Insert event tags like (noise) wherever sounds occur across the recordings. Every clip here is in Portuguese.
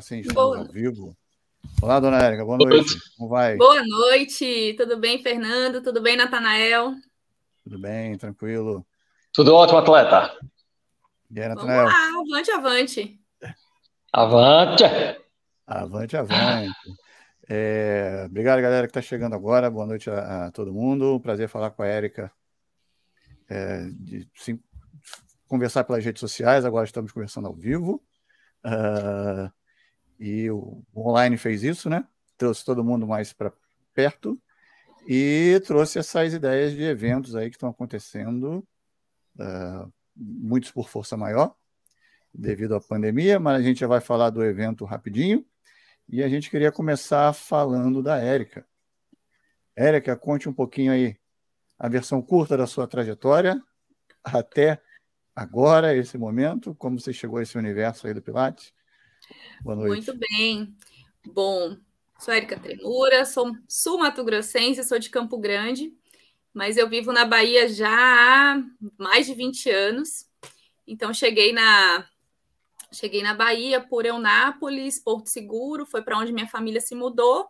Agora sim, estamos boa. ao vivo. Olá, dona Érica, boa noite. Como vai? Boa noite. Tudo bem, Fernando? Tudo bem, Natanael? Tudo bem, tranquilo. Tudo ótimo, atleta. E aí, Natanael? Vamos lá, avante, avante. Avante! Avante, avante. É, obrigado, galera, que está chegando agora. Boa noite a, a, todo mundo. Prazer falar com a Érica. É, de, sim, conversar pelas redes sociais, agora estamos conversando ao vivo. Uh, e o, online fez isso, né? Trouxe todo mundo mais para perto e trouxe essas ideias de eventos aí que estão acontecendo, uh, muitos por força maior, devido à pandemia, mas a gente já vai falar do evento rapidinho. E a gente queria começar falando da Érica. Érica, conte um pouquinho aí a versão curta da sua trajetória até agora, esse momento, como você chegou a esse universo aí do Pilates. Boa noite. Muito bem. Bom, sou Érica Tremura, sou sul-mato-grossense, sou de Campo Grande, mas eu vivo na Bahia já há mais de 20 anos. Então, cheguei na, cheguei na Bahia por Eunápolis, Porto Seguro, foi para onde minha família se mudou.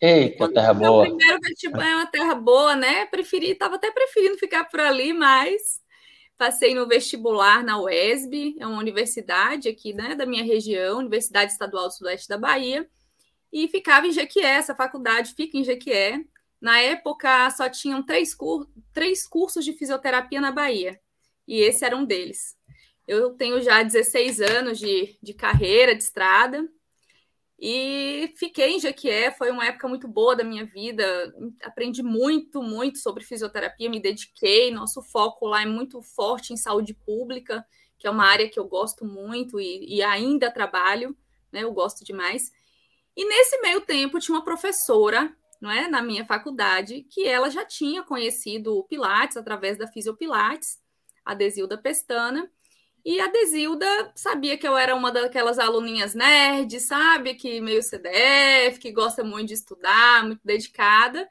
Eita, terra boa. Primeiro vestibular é uma terra boa, né? Preferi, estava até preferindo ficar por ali, mas Passei no vestibular na UESB, é uma universidade aqui né, da minha região, Universidade Estadual do Sudeste da Bahia, e ficava em Jequié, essa faculdade fica em Jequié. Na época, só tinham três, cur três cursos de fisioterapia na Bahia, e esse era um deles. Eu tenho já 16 anos de, de carreira, de estrada, e fiquei em Jequié, foi uma época muito boa da minha vida. Aprendi muito, muito sobre fisioterapia, me dediquei. Nosso foco lá é muito forte em saúde pública, que é uma área que eu gosto muito e, e ainda trabalho, né? Eu gosto demais. E nesse meio tempo tinha uma professora, não é, na minha faculdade, que ela já tinha conhecido o Pilates através da Fisiopilates, a Desilda Pestana, e a Desilda sabia que eu era uma daquelas aluninhas nerds, sabe? Que meio CDF, que gosta muito de estudar, muito dedicada.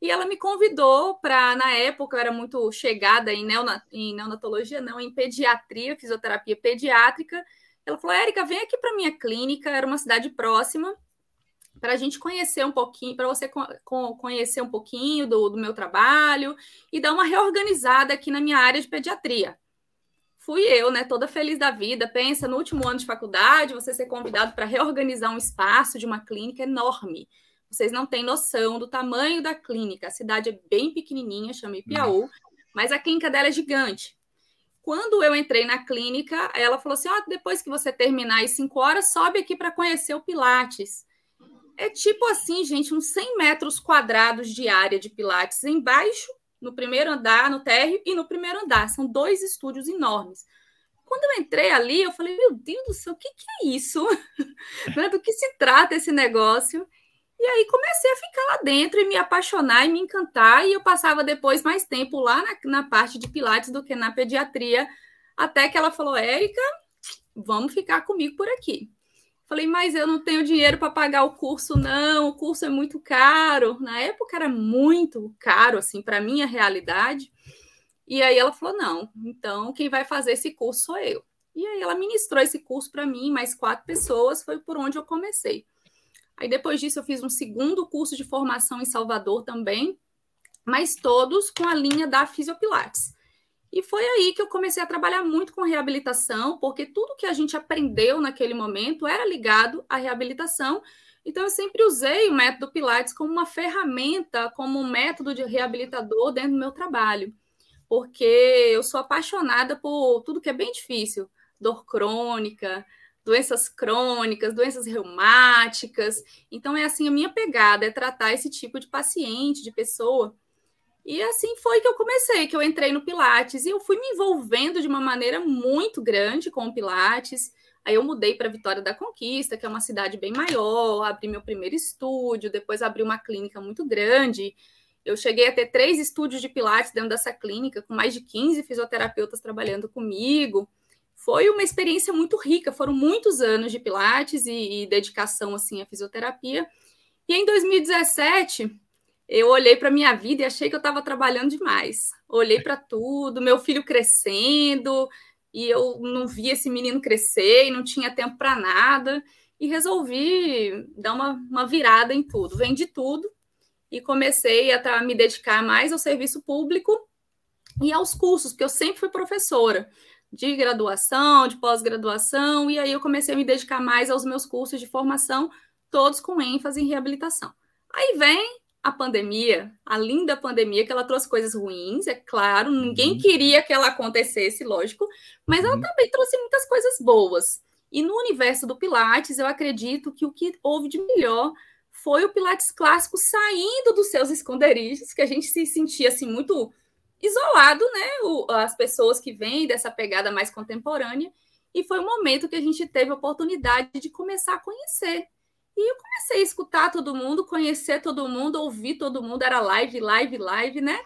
E ela me convidou para, na época, eu era muito chegada em, neonat em neonatologia, não, em pediatria, fisioterapia pediátrica. Ela falou: Érica, vem aqui para minha clínica, era uma cidade próxima, para a gente conhecer um pouquinho, para você conhecer um pouquinho do, do meu trabalho e dar uma reorganizada aqui na minha área de pediatria fui eu, né, toda feliz da vida. Pensa no último ano de faculdade, você ser convidado para reorganizar um espaço de uma clínica enorme. Vocês não têm noção do tamanho da clínica. A cidade é bem pequenininha, chama Ipiaú, mas a clínica dela é gigante. Quando eu entrei na clínica, ela falou assim: ó, oh, depois que você terminar as cinco horas, sobe aqui para conhecer o Pilates. É tipo assim, gente, uns 100 metros quadrados de área de Pilates embaixo no primeiro andar, no térreo e no primeiro andar. São dois estúdios enormes. Quando eu entrei ali, eu falei, meu Deus do céu, o que, que é isso? (laughs) Né, do que se trata esse negócio? E aí comecei a ficar lá dentro e me apaixonar e me encantar. E eu passava depois mais tempo lá na, na parte de Pilates do que na pediatria, até que ela falou, Érica, vamos ficar comigo por aqui. Falei, mas eu não tenho dinheiro para pagar o curso, não. O curso é muito caro. Na época era muito caro, assim, para minha realidade. E aí ela falou: não, então quem vai fazer esse curso sou eu. E aí ela ministrou esse curso para mim, mais quatro pessoas, foi por onde eu comecei. Aí depois disso eu fiz um segundo curso de formação em Salvador também, mas todos com a linha da Fisiopilates. E foi aí que eu comecei a trabalhar muito com reabilitação, porque tudo que a gente aprendeu naquele momento era ligado à reabilitação. Então, eu sempre usei o método Pilates como uma ferramenta, como um método de reabilitador dentro do meu trabalho, porque eu sou apaixonada por tudo que é bem difícil dor crônica, doenças crônicas, doenças reumáticas. Então, é assim: a minha pegada é tratar esse tipo de paciente, de pessoa e assim foi que eu comecei, que eu entrei no Pilates e eu fui me envolvendo de uma maneira muito grande com o Pilates. Aí eu mudei para Vitória da Conquista, que é uma cidade bem maior, abri meu primeiro estúdio, depois abri uma clínica muito grande. Eu cheguei a ter três estúdios de Pilates dentro dessa clínica, com mais de 15 fisioterapeutas trabalhando comigo. Foi uma experiência muito rica, foram muitos anos de Pilates e, e dedicação assim à fisioterapia. E em 2017, eu olhei para minha vida e achei que eu estava trabalhando demais. Olhei para tudo, meu filho crescendo, e eu não via esse menino crescer e não tinha tempo para nada e resolvi dar uma, uma virada em tudo. Vendi tudo e comecei a me dedicar mais ao serviço público e aos cursos, porque eu sempre fui professora de graduação, de pós-graduação, e aí eu comecei a me dedicar mais aos meus cursos de formação, todos com ênfase em reabilitação. Aí vem a pandemia, a linda pandemia, que ela trouxe coisas ruins, é claro, ninguém uhum. queria que ela acontecesse, lógico, mas ela uhum. também trouxe muitas coisas boas. E no universo do Pilates, eu acredito que o que houve de melhor foi o Pilates clássico saindo dos seus esconderijos, que a gente se sentia assim muito isolado, né? O, as pessoas que vêm dessa pegada mais contemporânea. E foi o momento que a gente teve a oportunidade de começar a conhecer. E eu comecei a escutar todo mundo, conhecer todo mundo, ouvir todo mundo. Era live, live, live, né?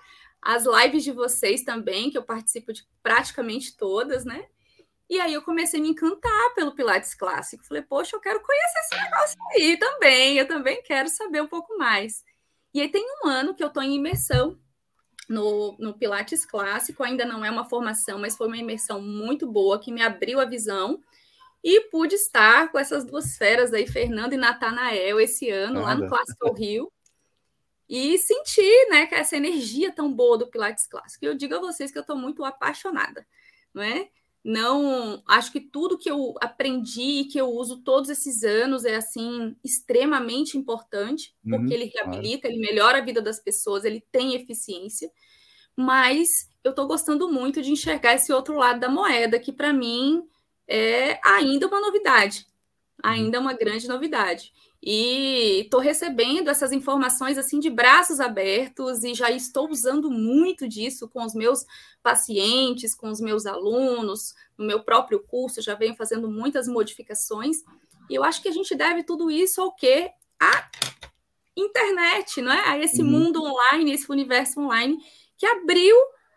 As lives de vocês também, que eu participo de praticamente todas, né? E aí eu comecei a me encantar pelo Pilates clássico. Falei, poxa, eu quero conhecer esse negócio aí também. Eu também quero saber um pouco mais. E aí tem um ano que eu estou em imersão no, no Pilates clássico. Ainda não é uma formação, mas foi uma imersão muito boa que me abriu a visão. E pude estar com essas duas feras aí, Fernando e Natanael, esse ano, Nada. lá no Clássico Rio. E sentir né, essa energia tão boa do Pilates clássico. E eu digo a vocês que eu estou muito apaixonada. Não é? não acho que tudo que eu aprendi e que eu uso todos esses anos é assim extremamente importante porque uhum, ele reabilita, claro. ele melhora a vida das pessoas, ele tem eficiência, mas eu estou gostando muito de enxergar esse outro lado da moeda que para mim é ainda uma novidade, ainda uma grande novidade. E estou recebendo essas informações assim de braços abertos e já estou usando muito disso com os meus pacientes, com os meus alunos, no meu próprio curso, já venho fazendo muitas modificações. E eu acho que a gente deve tudo isso ao quê? A internet, não é? A esse uhum. mundo online, esse universo online que abriu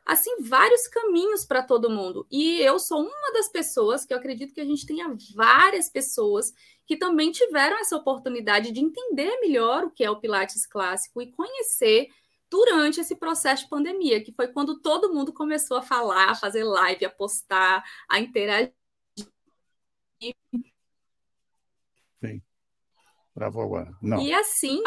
assim vários caminhos para todo mundo. E eu sou uma das pessoas que eu acredito que a gente tenha várias pessoas que também tiveram essa oportunidade de entender melhor o que é o Pilates clássico e conhecer durante esse processo de pandemia, que foi quando todo mundo começou a falar, a fazer live, a postar, a interagir. Sim. Travou agora. Não. E assim,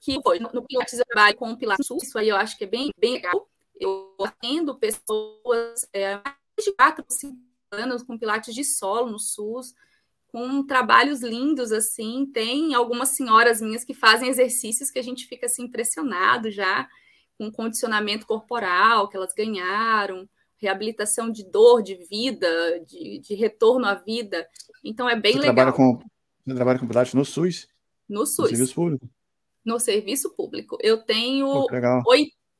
que foi no Pilates eu trabalho com o Pilates isso aí eu acho que é bem, bem legal. Eu atendo pessoas é, mais de 4, 5 anos com Pilates de solo no SUS, com trabalhos lindos, assim. Tem algumas senhoras minhas que fazem exercícios que a gente fica assim, impressionado já, com condicionamento corporal que elas ganharam, reabilitação de dor, de vida, de, de retorno à vida. Então é bem você legal. Trabalha com, você trabalha com Pilates no SUS? No SUS. No serviço público? No serviço público. Eu tenho oh,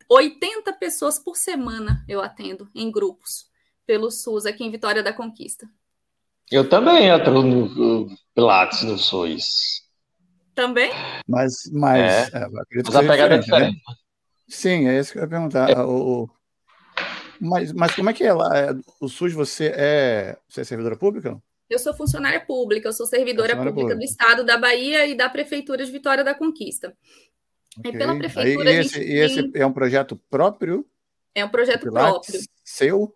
80 pessoas por semana eu atendo em grupos pelo SUS aqui em Vitória da Conquista. Eu também entro no Pilates no SUS. Também? Mas, mas é. É, mas a pegada é diferente. Né? Sim, é isso que eu ia perguntar. É. O, mas, mas como é que é lá? É, o SUS, você é, você é servidora pública? Eu sou funcionária pública, eu sou servidora pública, pública, do Estado da Bahia e da Prefeitura de Vitória da Conquista. Okay. E pela Prefeitura. Aí, e, esse, e esse é um projeto próprio? É um projeto próprio. Seu?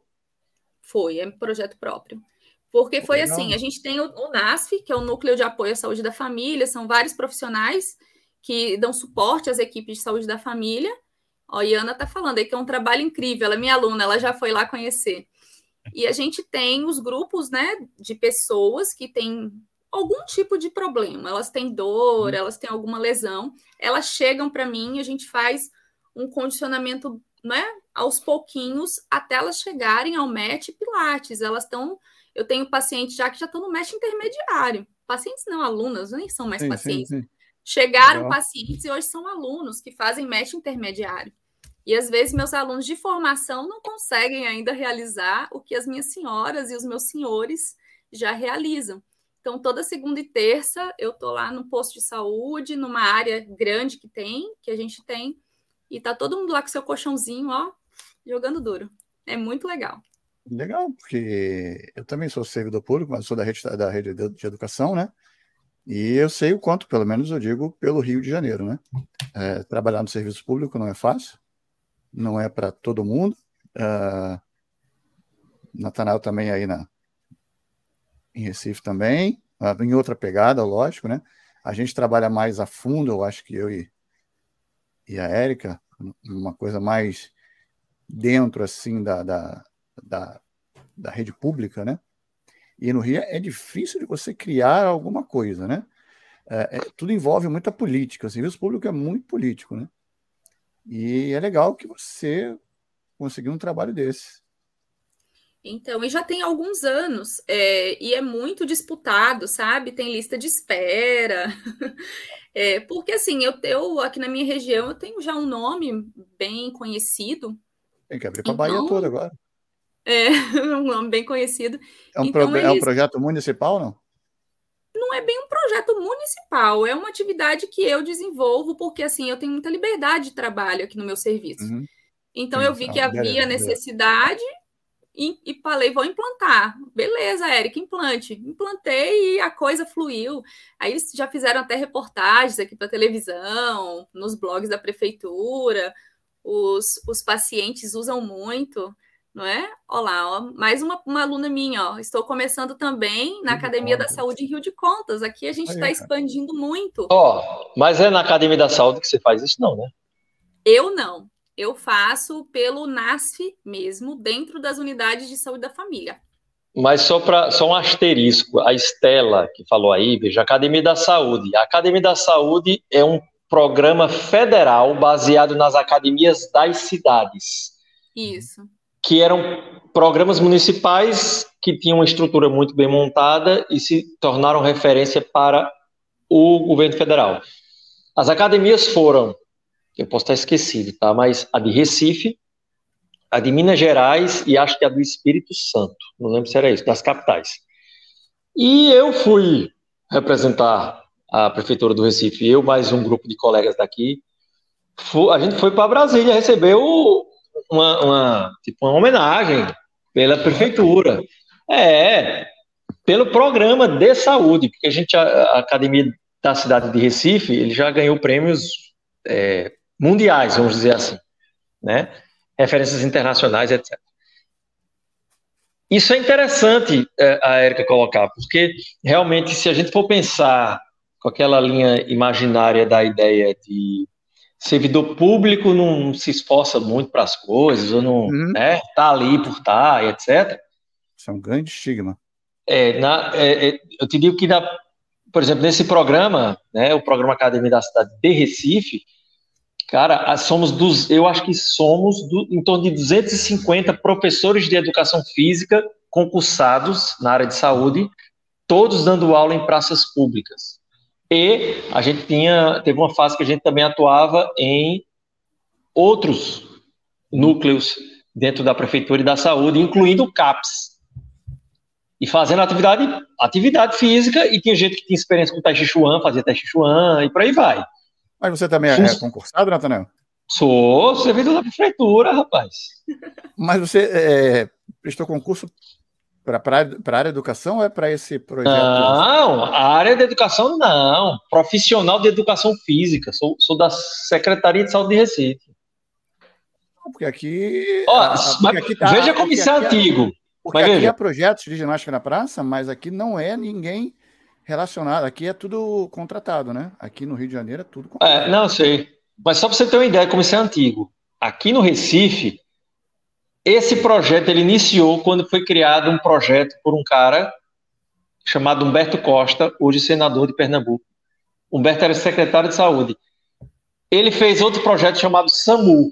Foi, é um projeto próprio. Porque foi Legal. assim: a gente tem o, o NASF, que é o Núcleo de Apoio à Saúde da Família, são vários profissionais que dão suporte às equipes de saúde da família. Ó, a Iana está falando aí que é um trabalho incrível, ela é minha aluna, ela já foi lá conhecer. E a gente tem os grupos né, de pessoas que têm algum tipo de problema, elas têm dor, hum. elas têm alguma lesão, elas chegam para mim e a gente faz um condicionamento né, aos pouquinhos até elas chegarem ao MET Pilates. Elas estão eu tenho pacientes já que já estão no mestre intermediário. Pacientes não, alunas, nem são mais sim, pacientes. Sim, sim. Chegaram Legal. pacientes e hoje são alunos que fazem mestre intermediário. E às vezes meus alunos de formação não conseguem ainda realizar o que as minhas senhoras e os meus senhores já realizam. Então, toda segunda e terça eu estou lá no posto de saúde, numa área grande que tem, que a gente tem, e tá todo mundo lá com seu colchãozinho, ó, jogando duro. É muito legal. Legal, porque eu também sou servidor público, mas sou da rede, da rede de educação, né? E eu sei o quanto, pelo menos eu digo, pelo Rio de Janeiro, né? É, trabalhar no serviço público não é fácil, não é para todo mundo. Uh, Natanael também aí na, em Recife também, ah, em outra pegada, lógico, né? A gente trabalha mais a fundo, eu acho que eu e, e a Érica, uma coisa mais dentro, assim, da, da, da, da rede pública, né? E no Rio é difícil de você criar alguma coisa, né? É, é, tudo envolve muita política. O serviço público é muito político, né? E é legal que você conseguiu um trabalho desse. Então, e já tem alguns anos, é, e é muito disputado, sabe? Tem lista de espera. (laughs) É, porque, assim, eu, eu aqui na minha região eu tenho já um nome bem conhecido. Tem que abrir para a então, Bahia toda agora. É, (laughs) um nome bem conhecido. É um, então, pro, eles... é um projeto municipal, não? Não é bem um projeto municipal, é uma atividade que eu desenvolvo, porque assim, eu tenho muita liberdade de trabalho aqui no meu serviço. Uhum. Então Sim, eu vi que havia necessidade e, e, falei, vou implantar. Beleza, Érica, implante. Implantei e a coisa fluiu. Aí eles já fizeram até reportagens aqui para televisão, nos blogs da prefeitura. Os, os pacientes usam muito não é? Olá, ó, mais uma, uma aluna minha, ó. Estou começando também na Rio Academia da Saúde em Rio de Contas. Aqui a gente está expandindo muito. Ó, oh, mas é na Academia da Saúde que você faz isso, não, né? Eu não. Eu faço pelo NASF mesmo, dentro das unidades de saúde da família. Mas só para só um asterisco, a Estela que falou aí, veja, Academia da Saúde. A Academia da Saúde é um programa federal baseado nas academias das cidades. Isso que eram programas municipais que tinham uma estrutura muito bem montada e se tornaram referência para o governo federal. As academias foram, eu posso estar esquecido, tá? Mas a de Recife, a de Minas Gerais e acho que a do Espírito Santo, não lembro se era isso, das capitais. E eu fui representar a prefeitura do Recife, eu mais um grupo de colegas daqui. A gente foi para Brasília receber o, uma, uma, tipo, uma homenagem pela prefeitura. É, pelo programa de saúde, porque a gente, a, a Academia da cidade de Recife, ele já ganhou prêmios é, mundiais, vamos dizer assim, né? Referências internacionais, etc. Isso é interessante é, a Érica colocar, porque realmente, se a gente for pensar com aquela linha imaginária da ideia de servidor público não se esforça muito para as coisas, ou não uhum. né, tá ali por estar, tá, etc. Isso é um grande estigma. É, na, é, é, eu te digo que, na, por exemplo, nesse programa, né, o programa Academia da Cidade de Recife, cara, somos dos, eu acho que somos do, em torno de 250 professores de educação física concursados na área de saúde, todos dando aula em praças públicas. E a gente tinha, teve uma fase que a gente também atuava em outros núcleos dentro da prefeitura e da saúde, incluindo o CAPS. E fazendo atividade, atividade física, e tinha gente que tinha experiência com Tai Chi Chuan, fazia Tai Chi Chuan, e por aí vai. Mas você também é, é concursado, Natanel? Sou servidor da prefeitura, rapaz. Mas você é, prestou concurso para a área de educação ou é para esse projeto? Não, a área de educação não. Profissional de educação física. Sou, sou da Secretaria de Saúde de Recife. Porque aqui. Ó, porque aqui tá, veja como isso é antigo. Porque mas aqui veja. há projetos de ginástica na praça, mas aqui não é ninguém relacionado. Aqui é tudo contratado, né? Aqui no Rio de Janeiro é tudo contratado. É, não, sei. Mas só para você ter uma ideia como isso é antigo. Aqui no Recife, esse projeto ele iniciou quando foi criado um projeto por um cara chamado Humberto Costa, hoje senador de Pernambuco. Humberto era secretário de saúde. Ele fez outro projeto chamado SAMU.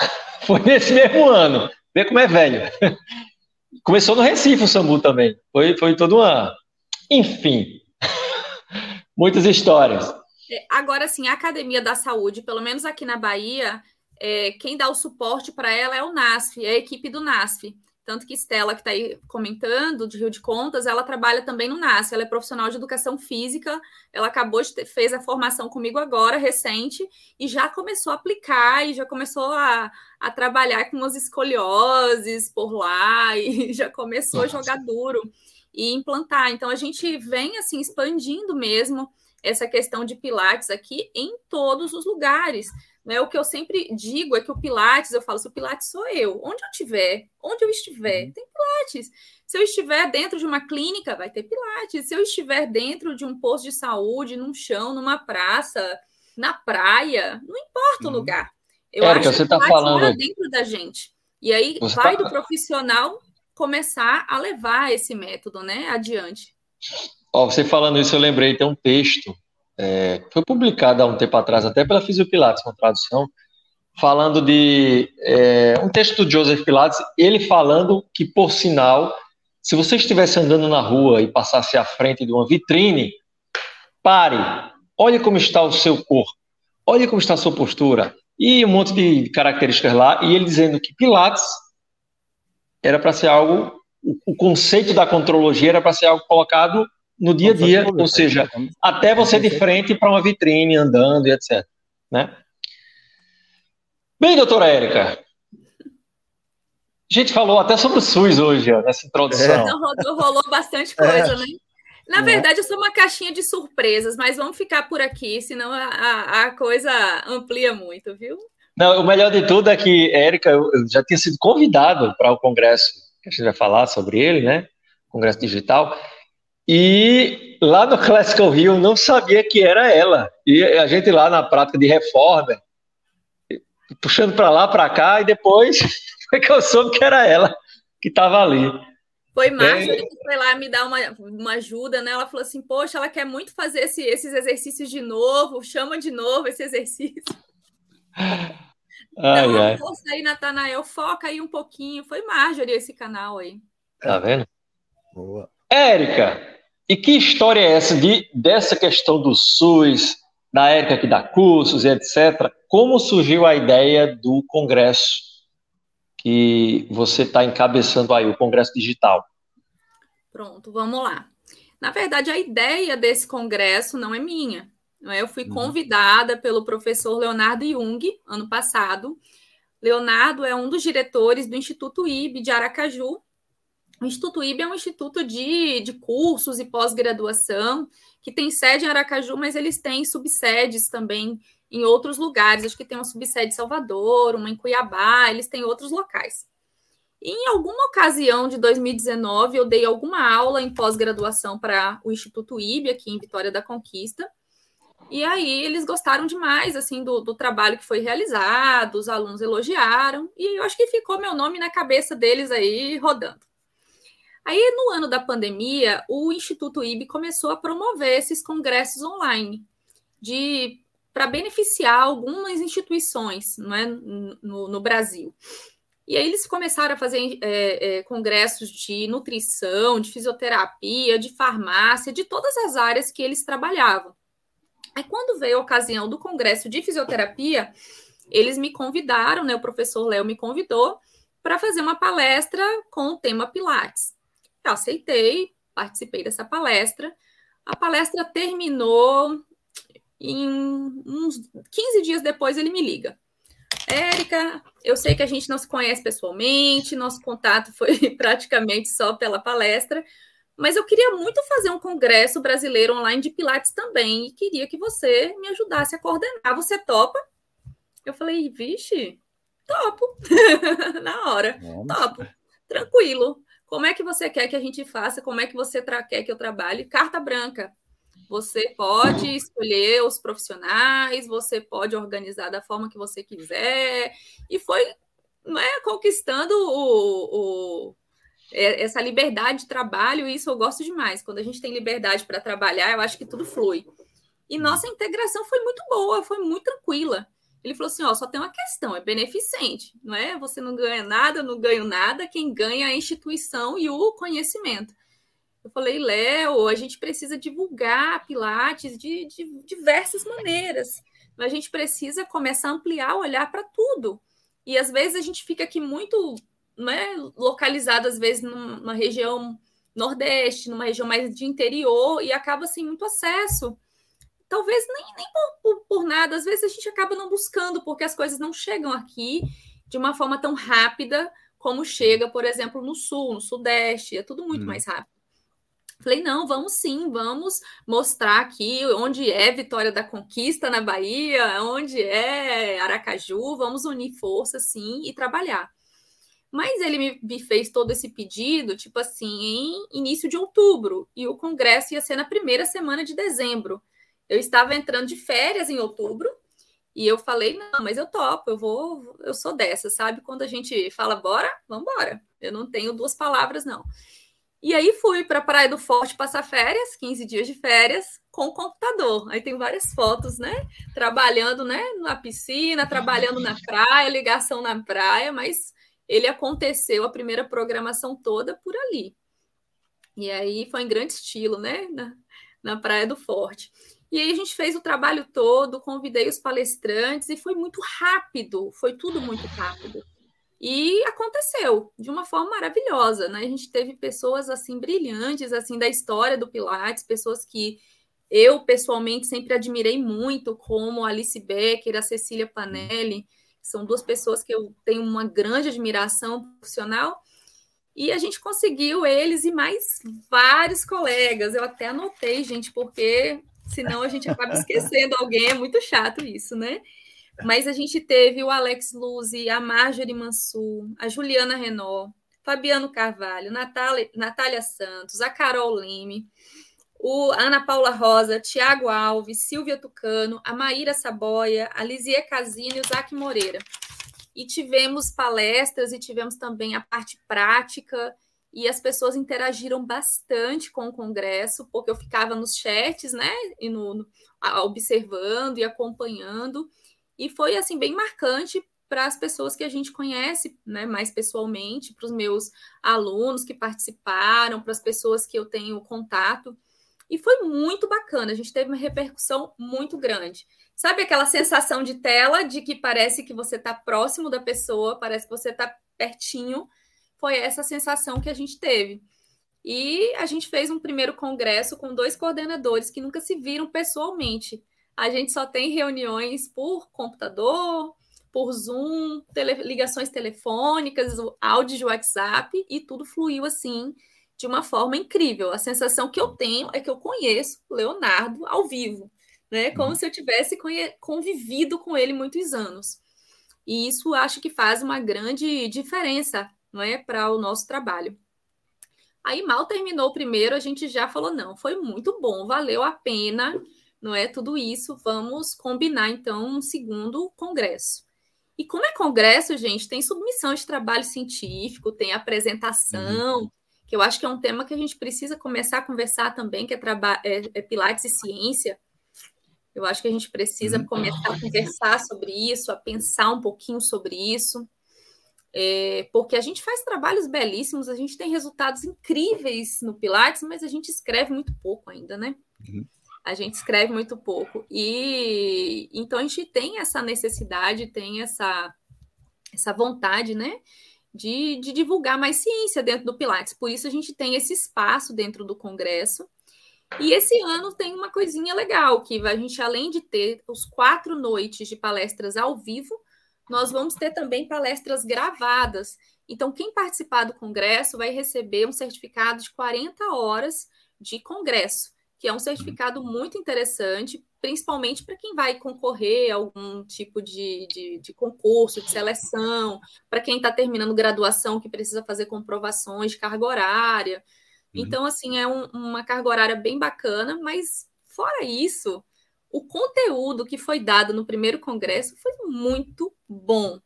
(laughs) Foi nesse mesmo ano. Vê como é velho. (laughs) Começou no Recife o SAMU também. Foi, foi todo uma. Enfim. Muitas histórias. É, agora, sim, a Academia da Saúde, pelo menos aqui na Bahia, é, quem dá o suporte para ela é o NASF, é a equipe do NASF. Tanto que Estela, que está aí comentando, de Rio de Contas, ela trabalha também no NASF, ela é profissional de educação física, ela acabou de ter, fez a formação comigo agora, recente, e já começou a aplicar, e já começou a, a trabalhar com as escolioses por lá, (laughs) e já começou Nossa. a jogar duro e implantar. Então, a gente vem, assim, expandindo mesmo essa questão de pilates aqui em todos os lugares, né? O que eu sempre digo é que o Pilates, eu falo, se o Pilates sou eu, onde eu estiver, onde eu estiver, uhum. tem Pilates. Se eu estiver dentro de uma clínica, vai ter Pilates. Se eu estiver dentro de um posto de saúde, num chão, numa praça, na praia, não importa o uhum. lugar. Eu Érica, acho você está falando dentro da gente. E aí você vai tá... do profissional começar a levar esse método, né, adiante. Ó, você falando isso, eu lembrei, tem um texto, é, foi publicado há um tempo atrás, até pela Fisiopilates, uma tradução, falando de é, um texto do Joseph Pilates, ele falando que, por sinal, se você estivesse andando na rua e passasse à frente de uma vitrine, pare, olhe como está o seu corpo, olhe como está a sua postura, e um monte de características lá, e ele dizendo que Pilates era para ser algo, o, conceito da contrologia era para ser algo colocado no dia a dia, ou seja, até você de frente para uma vitrine, andando e etc. Né? Bem, doutora Érica, a gente falou até sobre o SUS hoje, ó, nessa introdução. É. Então, rolou bastante coisa, é. né? Na é. verdade, eu sou uma caixinha de surpresas, mas vamos ficar por aqui, senão a, a, a coisa amplia muito, viu? Não, o melhor de tudo é que, Érica, eu, eu já tinha sido convidado para o congresso, que a gente vai falar sobre ele, né? Congresso Digital. E lá no (laughs) Classical Rio não sabia que era ela. E a gente lá na prática de reforma, puxando para lá, para cá, e depois (laughs) foi que eu soube que era ela que estava ali. Foi Márcia que foi lá me dar uma, uma ajuda, né? Ela falou assim: Poxa, ela quer muito fazer esse, esses exercícios de novo, chama de novo esse exercício. (laughs) Ai, então, ai. força aí, Natanael, foca aí um pouquinho. Foi Marjorie esse canal aí. Tá vendo? Boa. Érica, e que história é essa de, dessa questão do SUS, da Érica que dá cursos e etc. Como surgiu a ideia do congresso que você está encabeçando aí, o congresso digital? Pronto, vamos lá. Na verdade, a ideia desse congresso não é minha. É? Eu fui uhum. convidada pelo professor Leonardo Jung, ano passado. Leonardo é um dos diretores do Instituto IB de Aracaju, o Instituto IB é um instituto de, de cursos e pós-graduação que tem sede em Aracaju, mas eles têm subsedes também em outros lugares. Acho que tem uma subsede em Salvador, uma em Cuiabá, eles têm outros locais. E em alguma ocasião de 2019, eu dei alguma aula em pós-graduação para o Instituto IB, aqui em Vitória da Conquista. E aí eles gostaram demais assim do, do trabalho que foi realizado, os alunos elogiaram, e eu acho que ficou meu nome na cabeça deles aí rodando. Aí, no ano da pandemia, o Instituto IB começou a promover esses congressos online de para beneficiar algumas instituições não é, no, no, Brasil. E aí eles começaram a fazer é, é, congressos de nutrição, de fisioterapia, de farmácia, de todas as áreas que eles trabalhavam. Aí, quando veio a ocasião do congresso de fisioterapia, eles me convidaram, né? O professor Léo me convidou para fazer uma palestra com o tema Pilates. Eu aceitei, participei dessa palestra. A palestra terminou em uns 15 dias depois ele me liga. Érica, eu sei que a gente não se conhece pessoalmente, nosso contato foi (laughs) praticamente só pela palestra, mas eu queria muito fazer um congresso brasileiro online de Pilates também e queria que você me ajudasse a coordenar. Você topa? Eu falei, vixe, topo. (laughs) Na hora, topo. Tranquilo. Como é que você quer que a gente faça? Como é que você quer que eu trabalhe? Carta branca. Você pode escolher os profissionais, você pode organizar da forma que você quiser. E foi não é, conquistando o, o, essa liberdade de trabalho, isso eu gosto demais. Quando a gente tem liberdade para trabalhar, eu acho que tudo flui. E nossa integração foi muito boa, foi muito tranquila. Ele falou assim: ó, só tem uma questão, é beneficente, não é? Você não ganha nada, eu não ganho nada, quem ganha é a instituição e o conhecimento. Eu falei, Léo, a gente precisa divulgar Pilates de, de diversas maneiras. A gente precisa começar a ampliar o olhar para tudo. E às vezes a gente fica aqui muito né, localizado, às vezes, numa região nordeste, numa região mais de interior, e acaba sem muito acesso talvez nem, nem por, por, por, nada, às vezes a gente acaba não buscando, porque as coisas não chegam aqui de uma forma tão rápida como chega, por exemplo, no sul, no sudeste, é tudo muito hum. mais rápido. Falei, não, vamos sim, vamos mostrar aqui onde é Vitória da Conquista na Bahia, onde é Aracaju, vamos unir forças sim e trabalhar. Mas ele me, me fez todo esse pedido, tipo assim, em início de outubro, e o congresso ia ser na primeira semana de dezembro. Eu estava entrando de férias em outubro, e eu falei, não, mas eu topo, eu vou, eu sou dessa, sabe? Quando a gente fala bora, vamos embora. Eu não tenho duas palavras, não. E aí fui para a Praia do Forte passar férias, 15 dias de férias, com o computador. Aí tem várias fotos, né? Trabalhando, né? Na piscina, trabalhando na praia, ligação na praia, mas ele aconteceu a primeira programação toda por ali. E aí foi em grande estilo, né? Na, na Praia do Forte. E aí a gente fez o trabalho todo, convidei os palestrantes e foi muito rápido, foi tudo muito rápido. E aconteceu de uma forma maravilhosa, né? A gente teve pessoas assim brilhantes assim da história do Pilates, pessoas que eu pessoalmente sempre admirei muito, como Alice Becker, a Cecília Panelli, são duas pessoas que eu tenho uma grande admiração profissional. E a gente conseguiu eles e mais vários colegas. Eu até anotei, gente, porque senão a gente acaba (laughs) esquecendo alguém, é muito chato isso, né? Mas a gente teve o Alex Luzi, a Marjorie Mansur, a Juliana Renault, Fabiano Carvalho, Natália, Natália Santos, a Carol Leme, o Ana Paula Rosa, Tiago Alves, Silvia Tucano, a Maíra Saboia, a Lisier Casini e o Zac Moreira. E tivemos palestras e tivemos também a parte prática e as pessoas interagiram bastante com o congresso, porque eu ficava nos chats, né, e no, no observando e acompanhando, e foi assim bem marcante para as pessoas que a gente conhece, né, mais pessoalmente, para os meus alunos que participaram, para as pessoas que eu tenho contato. E foi muito bacana, a gente teve uma repercussão muito grande. Sabe aquela sensação de tela de que parece que você está próximo da pessoa, parece que você está pertinho, foi essa sensação que a gente teve. E a gente fez um primeiro congresso com dois coordenadores que nunca se viram pessoalmente. A gente só tem reuniões por computador, por Zoom, tele, ligações telefônicas, áudio de WhatsApp e tudo fluiu assim de uma forma incrível. A sensação que eu tenho é que eu conheço o Leonardo ao vivo, né? Como uhum. se eu tivesse convivido com ele muitos anos. E isso acho que faz uma grande diferença não é, para o nosso trabalho. Aí mal terminou o primeiro, a gente já falou não, foi muito bom, valeu a pena, não é tudo isso. Vamos combinar então um segundo congresso. E como é congresso, gente, tem submissão de trabalho científico, tem apresentação, uhum. Que eu acho que é um tema que a gente precisa começar a conversar também, que é, é, é Pilates e ciência. Eu acho que a gente precisa uhum. começar a conversar sobre isso, a pensar um pouquinho sobre isso. É, porque a gente faz trabalhos belíssimos, a gente tem resultados incríveis no Pilates, mas a gente escreve muito pouco ainda, né? Uhum. A gente escreve muito pouco. E então a gente tem essa necessidade, tem essa, essa vontade, né? De, de divulgar mais ciência dentro do Pilates. Por isso a gente tem esse espaço dentro do Congresso. E esse ano tem uma coisinha legal, que a gente, além de ter os quatro noites de palestras ao vivo, nós vamos ter também palestras gravadas. Então, quem participar do congresso vai receber um certificado de 40 horas de congresso, que é um certificado muito interessante, principalmente para quem vai concorrer a algum tipo de, de, de concurso, de seleção, para quem está terminando graduação que precisa fazer comprovações de carga horária. Uhum. Então, assim, é um, uma carga horária bem bacana, mas fora isso, o conteúdo que foi dado no primeiro congresso foi muito bom.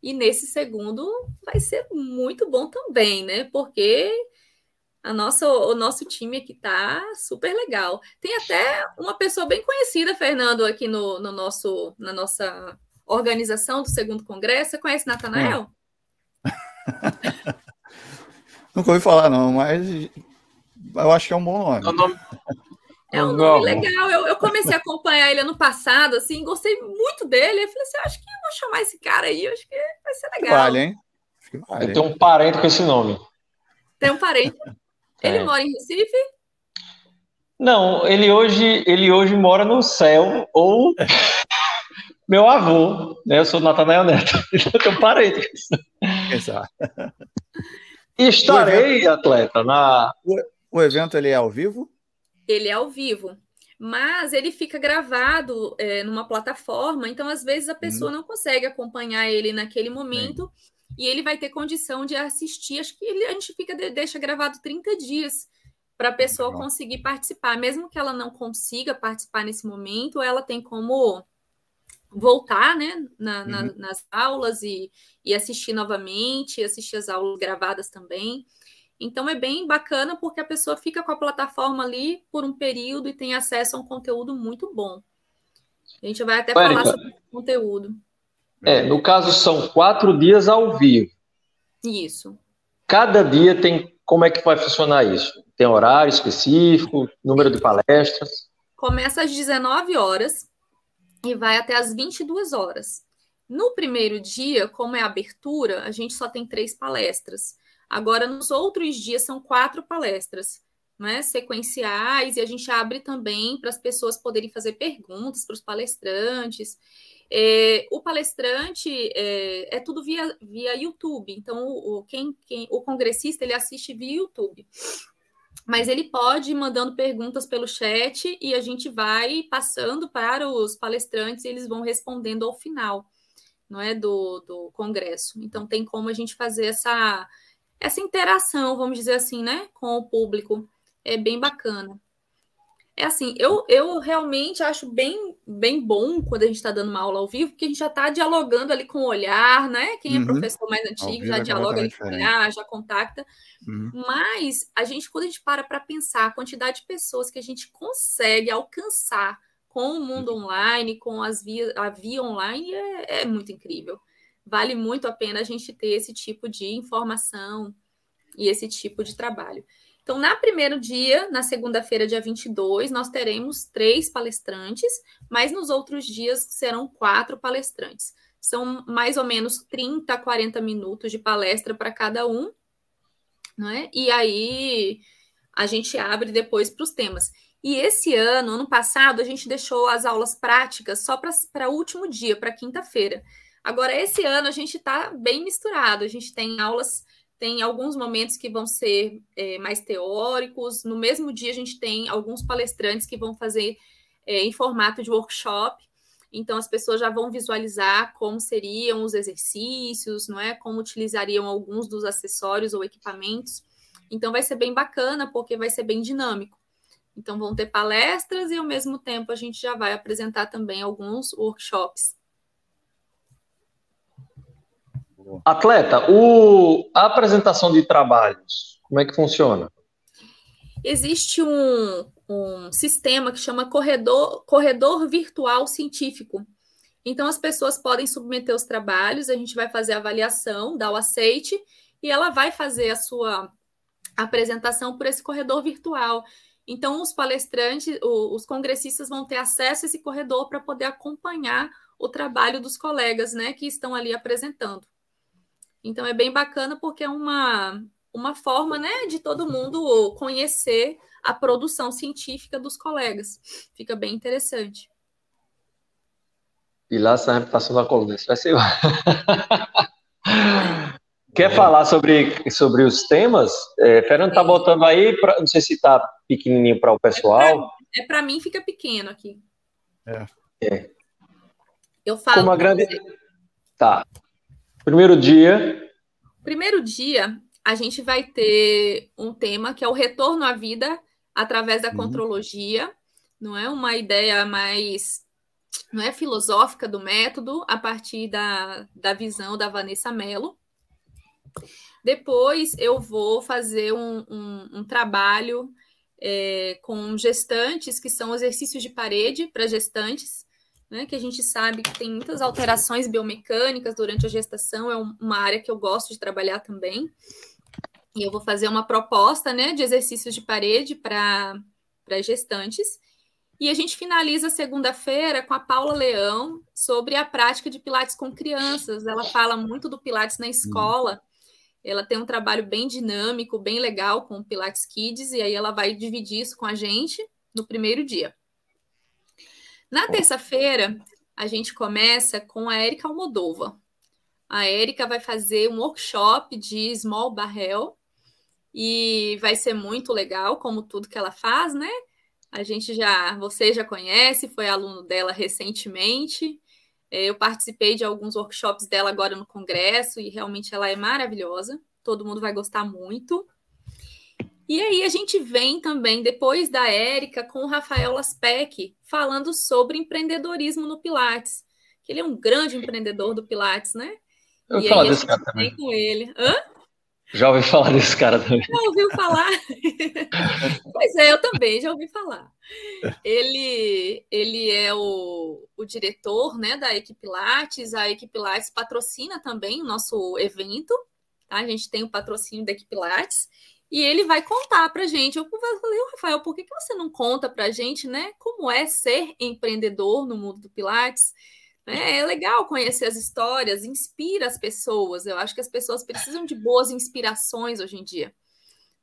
E nesse segundo vai ser muito bom também, né? Porque a nossa, o nosso time aqui tá super legal. Tem até uma pessoa bem conhecida, Fernando, aqui no, no nosso, na nossa organização do segundo congresso. Você conhece Natanael? (laughs) Nunca ouvi falar, não, mas eu acho que é um bom nome. É um nome, é um nome legal. Eu, eu, comecei a acompanhar ele ano passado, assim, gostei muito dele. Eu falei assim, acho que eu vou chamar esse cara aí, acho que vai ser legal. Vale, hein? Vale. Eu tenho um parente com esse nome. Tem um parente? Ele é. mora em Recife? Não, ele hoje, ele hoje mora no céu, ou (laughs) meu avô, né? Eu sou Natanael Neto, (laughs) eu tenho parente. Exato. Estarei, evento, atleta, na. O, o evento ele é ao vivo? ele é ao vivo, mas ele fica gravado é, numa plataforma, então às vezes a pessoa uhum. não consegue acompanhar ele naquele momento. E ele vai ter condição de assistir. Acho que ele, a gente fica deixa gravado 30 dias para a pessoa Legal. conseguir participar, mesmo que ela não consiga participar nesse momento, ela tem como voltar né, na, na, uhum. nas aulas e, e assistir novamente, assistir as aulas gravadas também. Então é bem bacana porque a pessoa fica com a plataforma ali por um período e tem acesso a um conteúdo muito bom. A gente vai até falar sobre o conteúdo. É, no caso são quatro dias ao vivo. Isso. Cada dia tem. Como é que vai funcionar isso? Tem horário específico, número de palestras? Começa às 19 horas e vai até às 22 horas. No primeiro dia, como é abertura, a gente só tem três palestras. Agora, nos outros dias, são quatro palestras né, sequenciais, e a gente abre também para as pessoas poderem fazer perguntas para os palestrantes. É, o palestrante é, é, tudo via, via YouTube, então o, quem, quem, o congressista ele assiste via YouTube. Mas ele pode ir mandando perguntas pelo chat e a gente vai passando para os palestrantes e eles vão respondendo ao final não é do, do congresso. Então tem como a gente fazer essa essa interação, vamos dizer assim, né, com o público. É bem bacana. É assim, eu, eu realmente acho bem, bem bom quando a gente está dando uma aula ao vivo, porque a gente já está dialogando ali com o olhar, né? Quem é uhum. professor mais antigo já é dialoga ali com o olhar, já contacta. Uhum. Mas a gente, quando a gente para para pensar a quantidade de pessoas que a gente consegue alcançar com o mundo uhum. online, com as via, a via online, é, é muito incrível vale muito a pena a gente ter esse tipo de informação e esse tipo de trabalho. Então, na primeiro dia, na segunda-feira, dia 22, nós teremos três palestrantes, mas nos outros dias serão quatro palestrantes. São mais ou menos 30, 40 minutos de palestra para cada um, não é? E aí a gente abre depois para os temas. E esse ano, ano passado, a gente deixou as aulas práticas só para o último dia, para quinta-feira. Agora, esse ano a gente está bem misturado. A gente tem aulas, tem alguns momentos que vão ser é, mais teóricos. No mesmo dia, a gente tem alguns palestrantes que vão fazer é, em formato de workshop. Então, as pessoas já vão visualizar como seriam os exercícios, não é? Como utilizariam alguns dos acessórios ou equipamentos. Então, vai ser bem bacana, porque vai ser bem dinâmico. Então, vão ter palestras e, ao mesmo tempo, a gente já vai apresentar também alguns workshops. Atleta, o, a apresentação de trabalhos, como é que funciona? Existe um, um sistema que chama corredor, corredor virtual científico. Então, as pessoas podem submeter os trabalhos, a gente vai fazer a avaliação, dar o aceite, e ela vai fazer a sua apresentação por esse corredor virtual. Então, os palestrantes, os congressistas vão ter acesso a esse corredor para poder acompanhar o trabalho dos colegas né, que estão ali apresentando. Então é bem bacana porque é uma, uma forma né, de todo mundo conhecer a produção científica dos colegas. Fica bem interessante. E lá essa reputação da coluna, isso vai ser. (laughs) Quer é. falar sobre, sobre os temas? É, Fernando está botando aí, pra, não sei se está pequenininho para o pessoal. É para mim, fica pequeno aqui. É. é. Eu falo. Como a grande. Tá. Primeiro dia. Primeiro dia, a gente vai ter um tema que é o retorno à vida através da uhum. contrologia, não é uma ideia mais não é filosófica do método a partir da, da visão da Vanessa Mello. Depois eu vou fazer um, um, um trabalho é, com gestantes, que são exercícios de parede para gestantes, né, que a gente sabe que tem muitas alterações biomecânicas durante a gestação, é uma área que eu gosto de trabalhar também. E eu vou fazer uma proposta né, de exercícios de parede para gestantes. E a gente finaliza segunda-feira com a Paula Leão sobre a prática de Pilates com crianças. Ela fala muito do Pilates na escola. Ela tem um trabalho bem dinâmico, bem legal com o Pilates Kids, e aí ela vai dividir isso com a gente no primeiro dia. Na terça-feira, a gente começa com a Érica Almodova. A Érica vai fazer um workshop de small barrel e vai ser muito legal, como tudo que ela faz, né? A gente já, você já conhece, foi aluno dela recentemente. É, eu participei de alguns workshops dela agora no congresso e realmente ela é maravilhosa. Todo mundo vai gostar muito. E aí a gente vem também, depois da Érica, com o Rafael Laspec, falando sobre empreendedorismo no Pilates. Que ele é um grande empreendedor do Pilates, né? Eu vou falar desse cara também. Com ele. Hã? Já ouvi falar desse cara também. Já ouviu falar? (laughs) pois é, eu também já ouvi falar. Ele, ele é o, o diretor né, da Equipe Lattes. A Equipe Lattes patrocina também o nosso evento. Tá? A gente tem o patrocínio da Equipe Lattes. E ele vai contar para gente. Eu falei, Rafael, por que, que você não conta para gente, né? Como é ser empreendedor no mundo do Pilates? É, é legal conhecer as histórias, inspira as pessoas. Eu acho que as pessoas precisam de boas inspirações hoje em dia,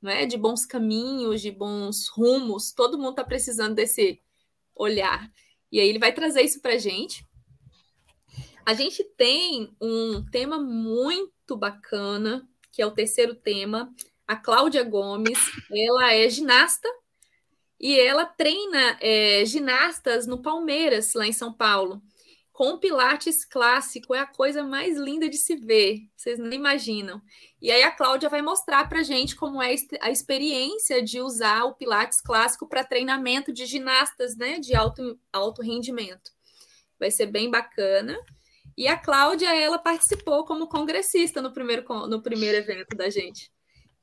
não é? De bons caminhos, de bons rumos. Todo mundo está precisando desse olhar. E aí ele vai trazer isso para gente. A gente tem um tema muito bacana, que é o terceiro tema, a Cláudia Gomes, ela é ginasta e ela treina é, ginastas no Palmeiras, lá em São Paulo. Com Pilates clássico, é a coisa mais linda de se ver, vocês não imaginam. E aí a Cláudia vai mostrar para gente como é a experiência de usar o Pilates clássico para treinamento de ginastas né, de alto, alto rendimento. Vai ser bem bacana. E a Cláudia, ela participou como congressista no primeiro, no primeiro evento da gente.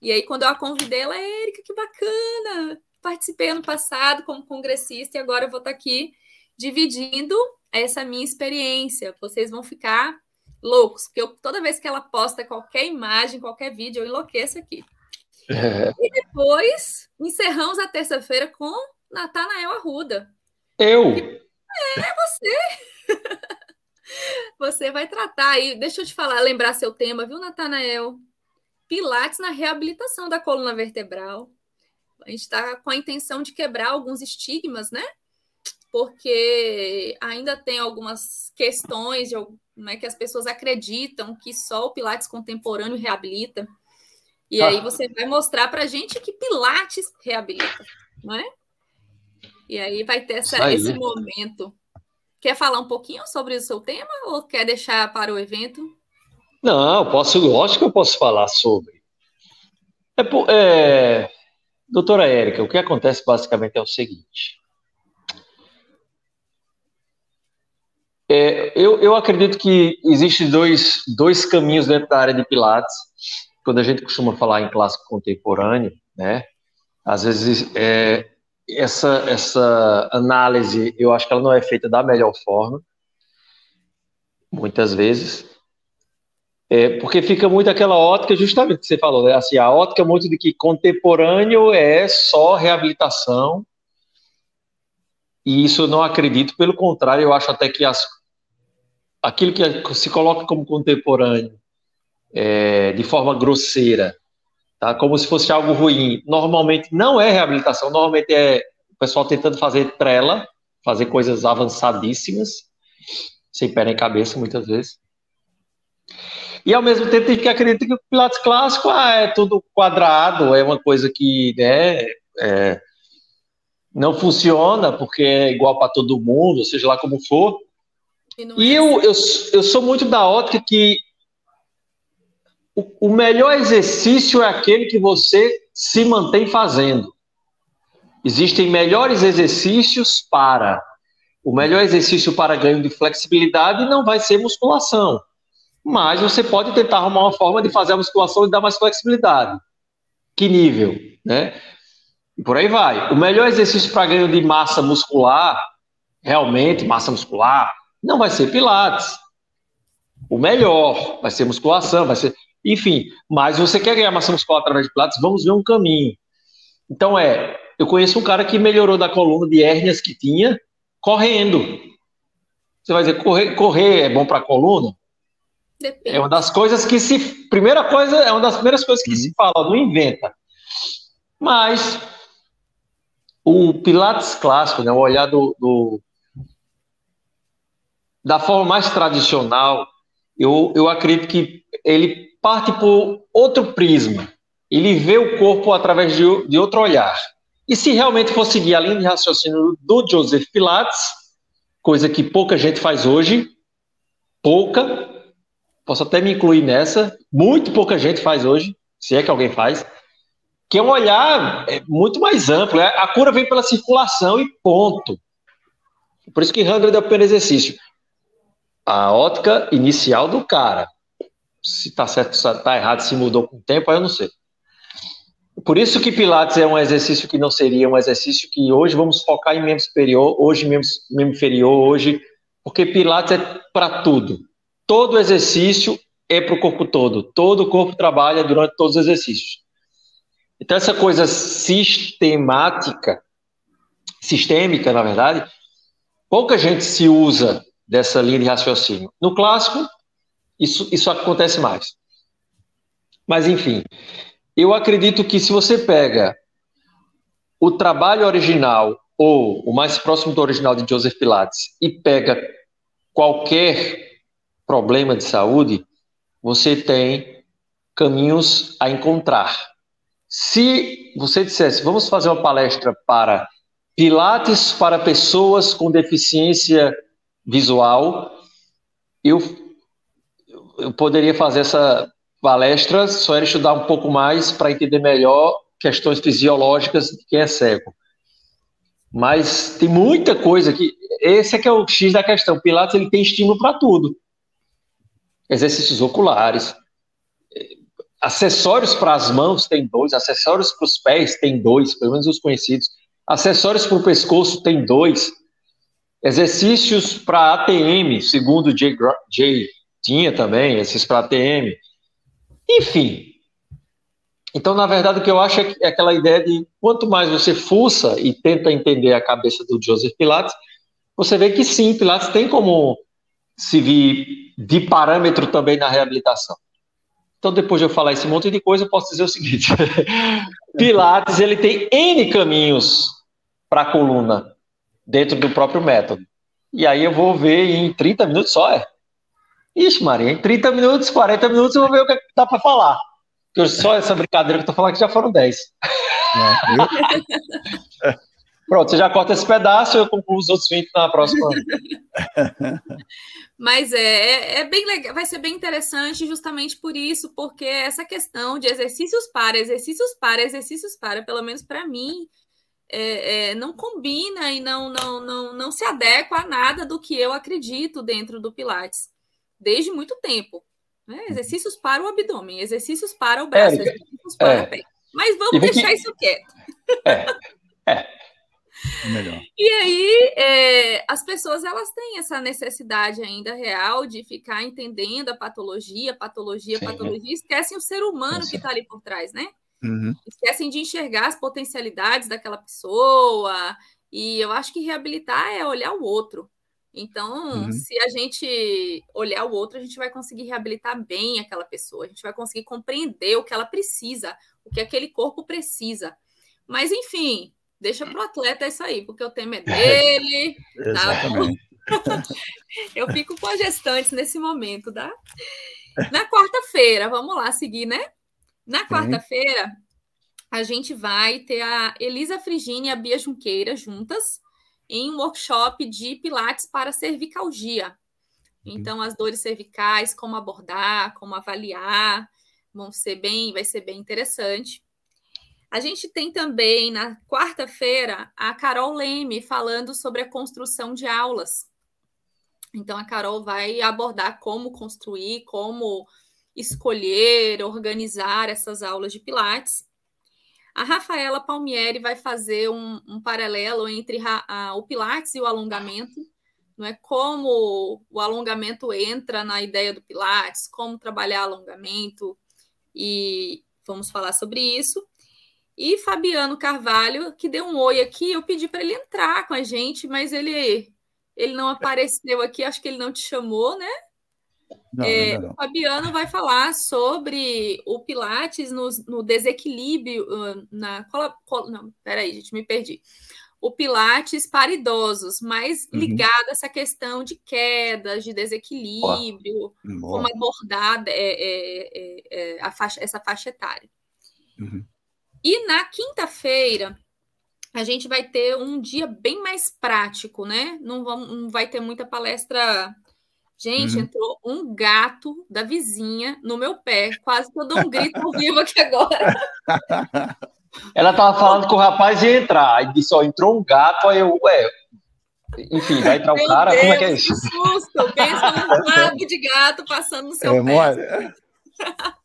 E aí, quando eu a convidei, ela, Érica, que bacana! Participei ano passado como congressista e agora eu vou estar aqui dividindo essa minha experiência. Vocês vão ficar loucos, porque eu, toda vez que ela posta qualquer imagem, qualquer vídeo, eu enlouqueço aqui. É. E depois encerramos a terça-feira com Natanael Arruda. Eu? É, você. (laughs) você vai tratar aí. Deixa eu te falar, lembrar seu tema, viu, Natanael? Pilates na reabilitação da coluna vertebral. A gente está com a intenção de quebrar alguns estigmas, né? Porque ainda tem algumas questões de né, que as pessoas acreditam que só o Pilates contemporâneo reabilita. E ah. aí você vai mostrar para a gente que Pilates reabilita, não é? E aí vai ter essa, aí, esse né? momento. Quer falar um pouquinho sobre o seu tema ou quer deixar para o evento? Não, posso, lógico que eu posso falar sobre. É, é, doutora Érica, o que acontece basicamente é o seguinte. É, eu, eu acredito que existem dois, dois caminhos dentro da área de Pilates. Quando a gente costuma falar em clássico contemporâneo, né? Às vezes é, essa, essa análise, eu acho que ela não é feita da melhor forma, muitas vezes. É, porque fica muito aquela ótica, justamente que você falou, né? Assim, a ótica muito de que contemporâneo é só reabilitação. E isso eu não acredito, pelo contrário, eu acho até que as, aquilo que se coloca como contemporâneo é, de forma grosseira, tá? como se fosse algo ruim, normalmente não é reabilitação, normalmente é o pessoal tentando fazer trela, fazer coisas avançadíssimas, sem pé nem cabeça, muitas vezes. E ao mesmo tempo tem que acreditar que o Pilates clássico ah, é tudo quadrado, é uma coisa que né, é, não funciona porque é igual para todo mundo, seja lá como for. E, e é eu, assim. eu, eu sou muito da ótica que o, o melhor exercício é aquele que você se mantém fazendo. Existem melhores exercícios para. O melhor exercício para ganho de flexibilidade não vai ser musculação mas você pode tentar arrumar uma forma de fazer a musculação e dar mais flexibilidade. Que nível, né? E por aí vai. O melhor exercício para ganho de massa muscular, realmente, massa muscular, não vai ser pilates. O melhor vai ser musculação, vai ser. Enfim, mas você quer ganhar massa muscular através de pilates, vamos ver um caminho. Então é, eu conheço um cara que melhorou da coluna de hérnias que tinha correndo. Você vai dizer, correr, correr é bom para a coluna? Depende. É uma das coisas que se. Primeira coisa, é uma das primeiras coisas que uhum. se fala, não inventa. Mas o Pilates clássico, né, o olhar do, do, da forma mais tradicional, eu, eu acredito que ele parte por outro prisma. Ele vê o corpo através de, de outro olhar. E se realmente for seguir a linha de raciocínio do Joseph Pilates, coisa que pouca gente faz hoje, pouca, posso até me incluir nessa, muito pouca gente faz hoje, se é que alguém faz, que é um olhar é, muito mais amplo. É, a cura vem pela circulação e ponto. Por isso que Handler é primeiro exercício. A ótica inicial do cara. Se está certo, se está errado, se mudou com o tempo, aí eu não sei. Por isso que Pilates é um exercício que não seria um exercício que hoje vamos focar em membro superior, hoje membro inferior, hoje, porque Pilates é para tudo. Todo exercício é para o corpo todo. Todo o corpo trabalha durante todos os exercícios. Então, essa coisa sistemática, sistêmica, na verdade, pouca gente se usa dessa linha de raciocínio. No clássico, isso, isso acontece mais. Mas, enfim, eu acredito que se você pega o trabalho original, ou o mais próximo do original de Joseph Pilates, e pega qualquer problema de saúde, você tem caminhos a encontrar. Se você dissesse, vamos fazer uma palestra para Pilates para pessoas com deficiência visual, eu, eu poderia fazer essa palestra, só era estudar um pouco mais para entender melhor questões fisiológicas de quem é cego. Mas tem muita coisa que esse é que é o X da questão. Pilates ele tem estímulo para tudo. Exercícios oculares, acessórios para as mãos tem dois, acessórios para os pés tem dois, pelo menos os conhecidos. Acessórios para o pescoço tem dois. Exercícios para ATM, segundo Jay, Jay tinha também, esses para ATM. Enfim. Então, na verdade, o que eu acho é, é aquela ideia de quanto mais você fuça e tenta entender a cabeça do Joseph Pilates, você vê que sim, Pilates tem como se vir de parâmetro também na reabilitação. Então, depois de eu falar esse monte de coisa, eu posso dizer o seguinte: (laughs) Pilates ele tem N caminhos para a coluna dentro do próprio método. E aí eu vou ver em 30 minutos só, é? Ixi, Maria, em 30 minutos, 40 minutos eu vou ver o que é dá para falar. Porque só essa brincadeira que eu tô falando que já foram 10. É, (laughs) Pronto, você já corta esse pedaço, eu concluo os outros 20 na próxima. (laughs) Mas é, é, é, bem legal, vai ser bem interessante justamente por isso, porque essa questão de exercícios para, exercícios para, exercícios para, pelo menos para mim, é, é, não combina e não, não, não, não se adequa a nada do que eu acredito dentro do Pilates desde muito tempo. Né? Uhum. Exercícios para o abdômen, exercícios para o braço, Érica, exercícios para é. o pé. Mas vamos deixar que... isso quieto. É, é. Melhor. E aí, é, as pessoas elas têm essa necessidade ainda real de ficar entendendo a patologia, patologia, Sim. patologia, esquecem o ser humano Sim. que está ali por trás, né? Uhum. Esquecem de enxergar as potencialidades daquela pessoa. E eu acho que reabilitar é olhar o outro. Então, uhum. se a gente olhar o outro, a gente vai conseguir reabilitar bem aquela pessoa, a gente vai conseguir compreender o que ela precisa, o que aquele corpo precisa. Mas, enfim, deixa para o atleta isso aí, porque o tema (laughs) é dele. Tá (laughs) Eu fico com as gestantes nesse momento, tá? Na quarta-feira, vamos lá seguir, né? Na quarta-feira, a gente vai ter a Elisa Frigini e a Bia Junqueira juntas em um workshop de Pilates para cervicalgia. Então, as dores cervicais, como abordar, como avaliar, vão ser bem, vai ser bem interessante. A gente tem também na quarta-feira a Carol Leme falando sobre a construção de aulas. Então, a Carol vai abordar como construir, como escolher, organizar essas aulas de Pilates. A Rafaela Palmieri vai fazer um, um paralelo entre a, o Pilates e o alongamento, não é como o alongamento entra na ideia do Pilates, como trabalhar alongamento, e vamos falar sobre isso. E Fabiano Carvalho, que deu um oi aqui, eu pedi para ele entrar com a gente, mas ele ele não apareceu aqui, acho que ele não te chamou, né? Não, é, não. O Fabiano vai falar sobre o Pilates no, no desequilíbrio, na. Não, peraí, gente, me perdi. O Pilates para idosos, mais uhum. ligado a essa questão de quedas, de desequilíbrio, Boa. como abordar é, é, é, é faixa, essa faixa etária. Uhum. E na quinta-feira, a gente vai ter um dia bem mais prático, né? Não, vamos, não vai ter muita palestra Gente, uhum. entrou um gato da vizinha no meu pé. Quase que eu dou um grito ao vivo aqui agora. (laughs) Ela tava falando que o rapaz ia entrar. Aí disse, ó, entrou um gato, aí eu, ué, enfim, vai entrar o cara? Deus, Como é que é isso? Que susto! Pensa num (laughs) rabo de gato passando no seu é, pé. (laughs)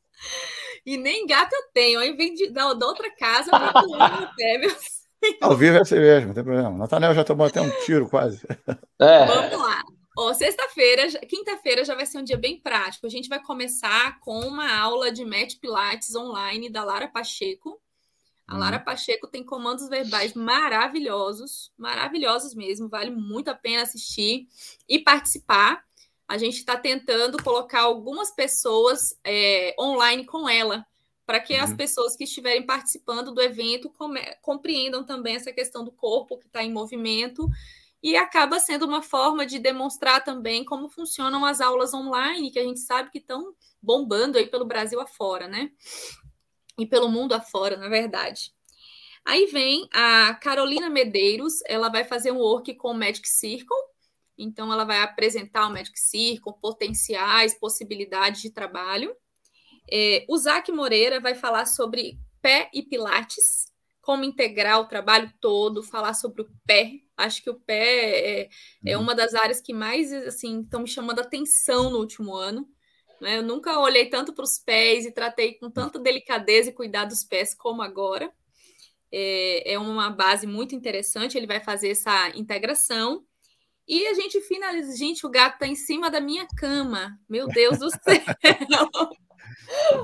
e nem gato eu tenho. Aí vem de, da, da outra casa no pé, meu Ao vivo é assim mesmo, não tem problema. Natanel já tomou até um tiro quase. É. Vamos lá. Ó, sexta-feira, quinta-feira já vai ser um dia bem prático. A gente vai começar com uma aula de Match Pilates online da Lara Pacheco. A Lara uhum. Pacheco tem comandos verbais maravilhosos, maravilhosos mesmo, vale muito a pena assistir e participar. A gente está tentando colocar algumas pessoas é, online com ela, para que uhum. as pessoas que estiverem participando do evento compreendam também essa questão do corpo que está em movimento e acaba sendo uma forma de demonstrar também como funcionam as aulas online, que a gente sabe que estão bombando aí pelo Brasil afora, né? E pelo mundo afora, na verdade. Aí vem a Carolina Medeiros, ela vai fazer um work com o Magic Circle, então ela vai apresentar o Magic Circle, potenciais, possibilidades de trabalho. É, o Zac Moreira vai falar sobre pé e pilates, como integrar o trabalho todo, falar sobre o pé. Acho que o pé é, é uhum. uma das áreas que mais assim estão me chamando atenção no último ano. Né? Eu nunca olhei tanto para os pés e tratei com tanta delicadeza e cuidado dos pés como agora. É, é uma base muito interessante. Ele vai fazer essa integração. E a gente finaliza. Gente, o gato está em cima da minha cama. Meu Deus do (laughs) céu!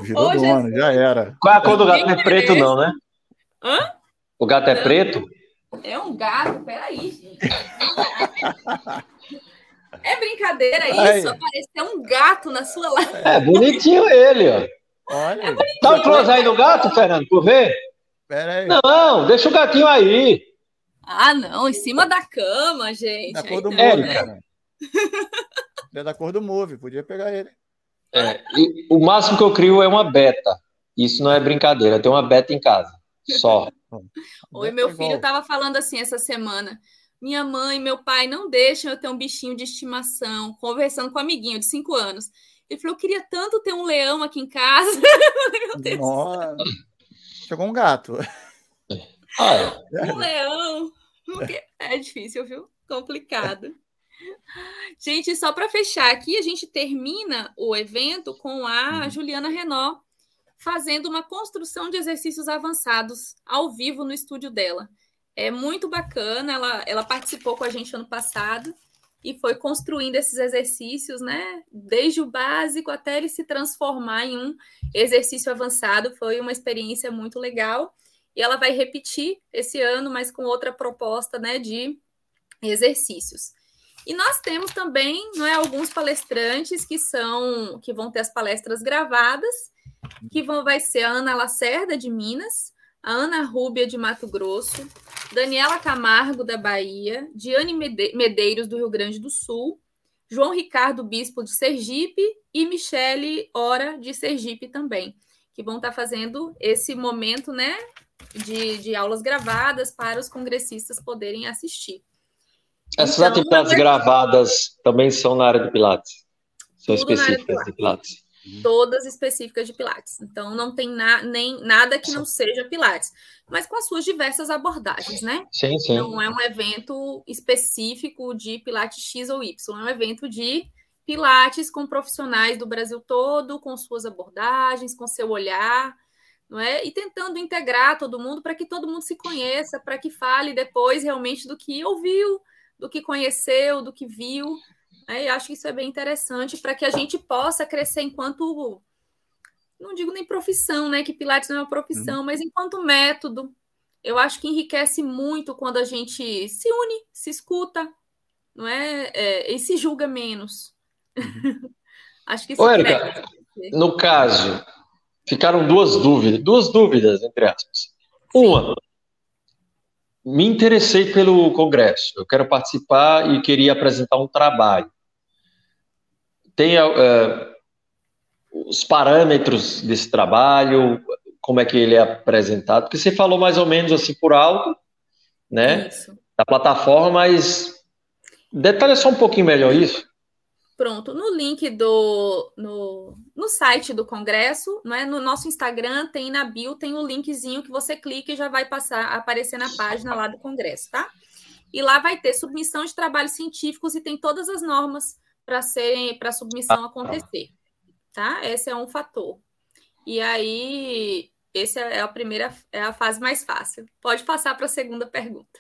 Virou Hoje, dono, já era. Qual é a cor do gato? Não é preto, não, né? Hã? O gato é preto? É um gato, peraí, gente. É brincadeira isso? Apareceu um gato na sua live. É bonitinho ele, ó. Olha. É Dá um close aí no gato, Fernando, por ver? Pera aí. Não, deixa o gatinho aí. Ah, não, em cima da cama, gente. Da cor do Move, cara. É da cor do Move, podia pegar ele. É, o máximo que eu crio é uma beta. Isso não é brincadeira, tem uma beta em casa. Só. (laughs) Oi, meu filho estava falando assim essa semana. Minha mãe e meu pai não deixam eu ter um bichinho de estimação, conversando com um amiguinho de cinco anos. Ele falou: eu queria tanto ter um leão aqui em casa. (laughs) meu Deus. Nossa. Chegou um gato. Ah, é. Um leão. É difícil, viu? Complicado. Gente, só para fechar aqui, a gente termina o evento com a uhum. Juliana Renault fazendo uma construção de exercícios avançados ao vivo no estúdio dela. É muito bacana, ela, ela participou com a gente ano passado e foi construindo esses exercícios, né? Desde o básico até ele se transformar em um exercício avançado. Foi uma experiência muito legal. E ela vai repetir esse ano, mas com outra proposta, né? De exercícios. E nós temos também, não é, alguns palestrantes que são que vão ter as palestras gravadas que vão, vai ser a Ana Lacerda, de Minas, a Ana Rúbia, de Mato Grosso, Daniela Camargo, da Bahia, Diane Medeiros, do Rio Grande do Sul, João Ricardo Bispo, de Sergipe, e Michele Ora, de Sergipe também, que vão estar fazendo esse momento né, de, de aulas gravadas para os congressistas poderem assistir. Essas então, atividades gravadas também são na área de Pilates? São específicas de Pilates? Uhum. todas específicas de Pilates. Então, não tem na, nem nada que não seja Pilates, mas com as suas diversas abordagens, né? Sim, sim. Não é um evento específico de Pilates X ou Y, é um evento de Pilates com profissionais do Brasil todo, com suas abordagens, com seu olhar, não é? E tentando integrar todo mundo para que todo mundo se conheça, para que fale depois realmente do que ouviu, do que conheceu, do que viu. É, eu acho que isso é bem interessante para que a gente possa crescer enquanto, não digo nem profissão, né? Que Pilates não é uma profissão, uhum. mas enquanto método. Eu acho que enriquece muito quando a gente se une, se escuta, não é? é e se julga menos. Uhum. (laughs) acho que isso Ô, Erika, no caso, ficaram duas dúvidas, duas dúvidas, entre aspas. Uma, me interessei pelo congresso, eu quero participar e queria apresentar um trabalho tem uh, os parâmetros desse trabalho, como é que ele é apresentado, porque você falou mais ou menos assim por alto, né, isso. da plataforma, mas detalhe só um pouquinho melhor isso. Pronto, no link do no, no site do Congresso, não é? no nosso Instagram tem na bio tem o linkzinho que você clica e já vai passar aparecer na página lá do Congresso, tá? E lá vai ter submissão de trabalhos científicos e tem todas as normas para serem para submissão acontecer, tá? Esse é um fator. E aí, essa é a primeira é a fase mais fácil. Pode passar para a segunda pergunta.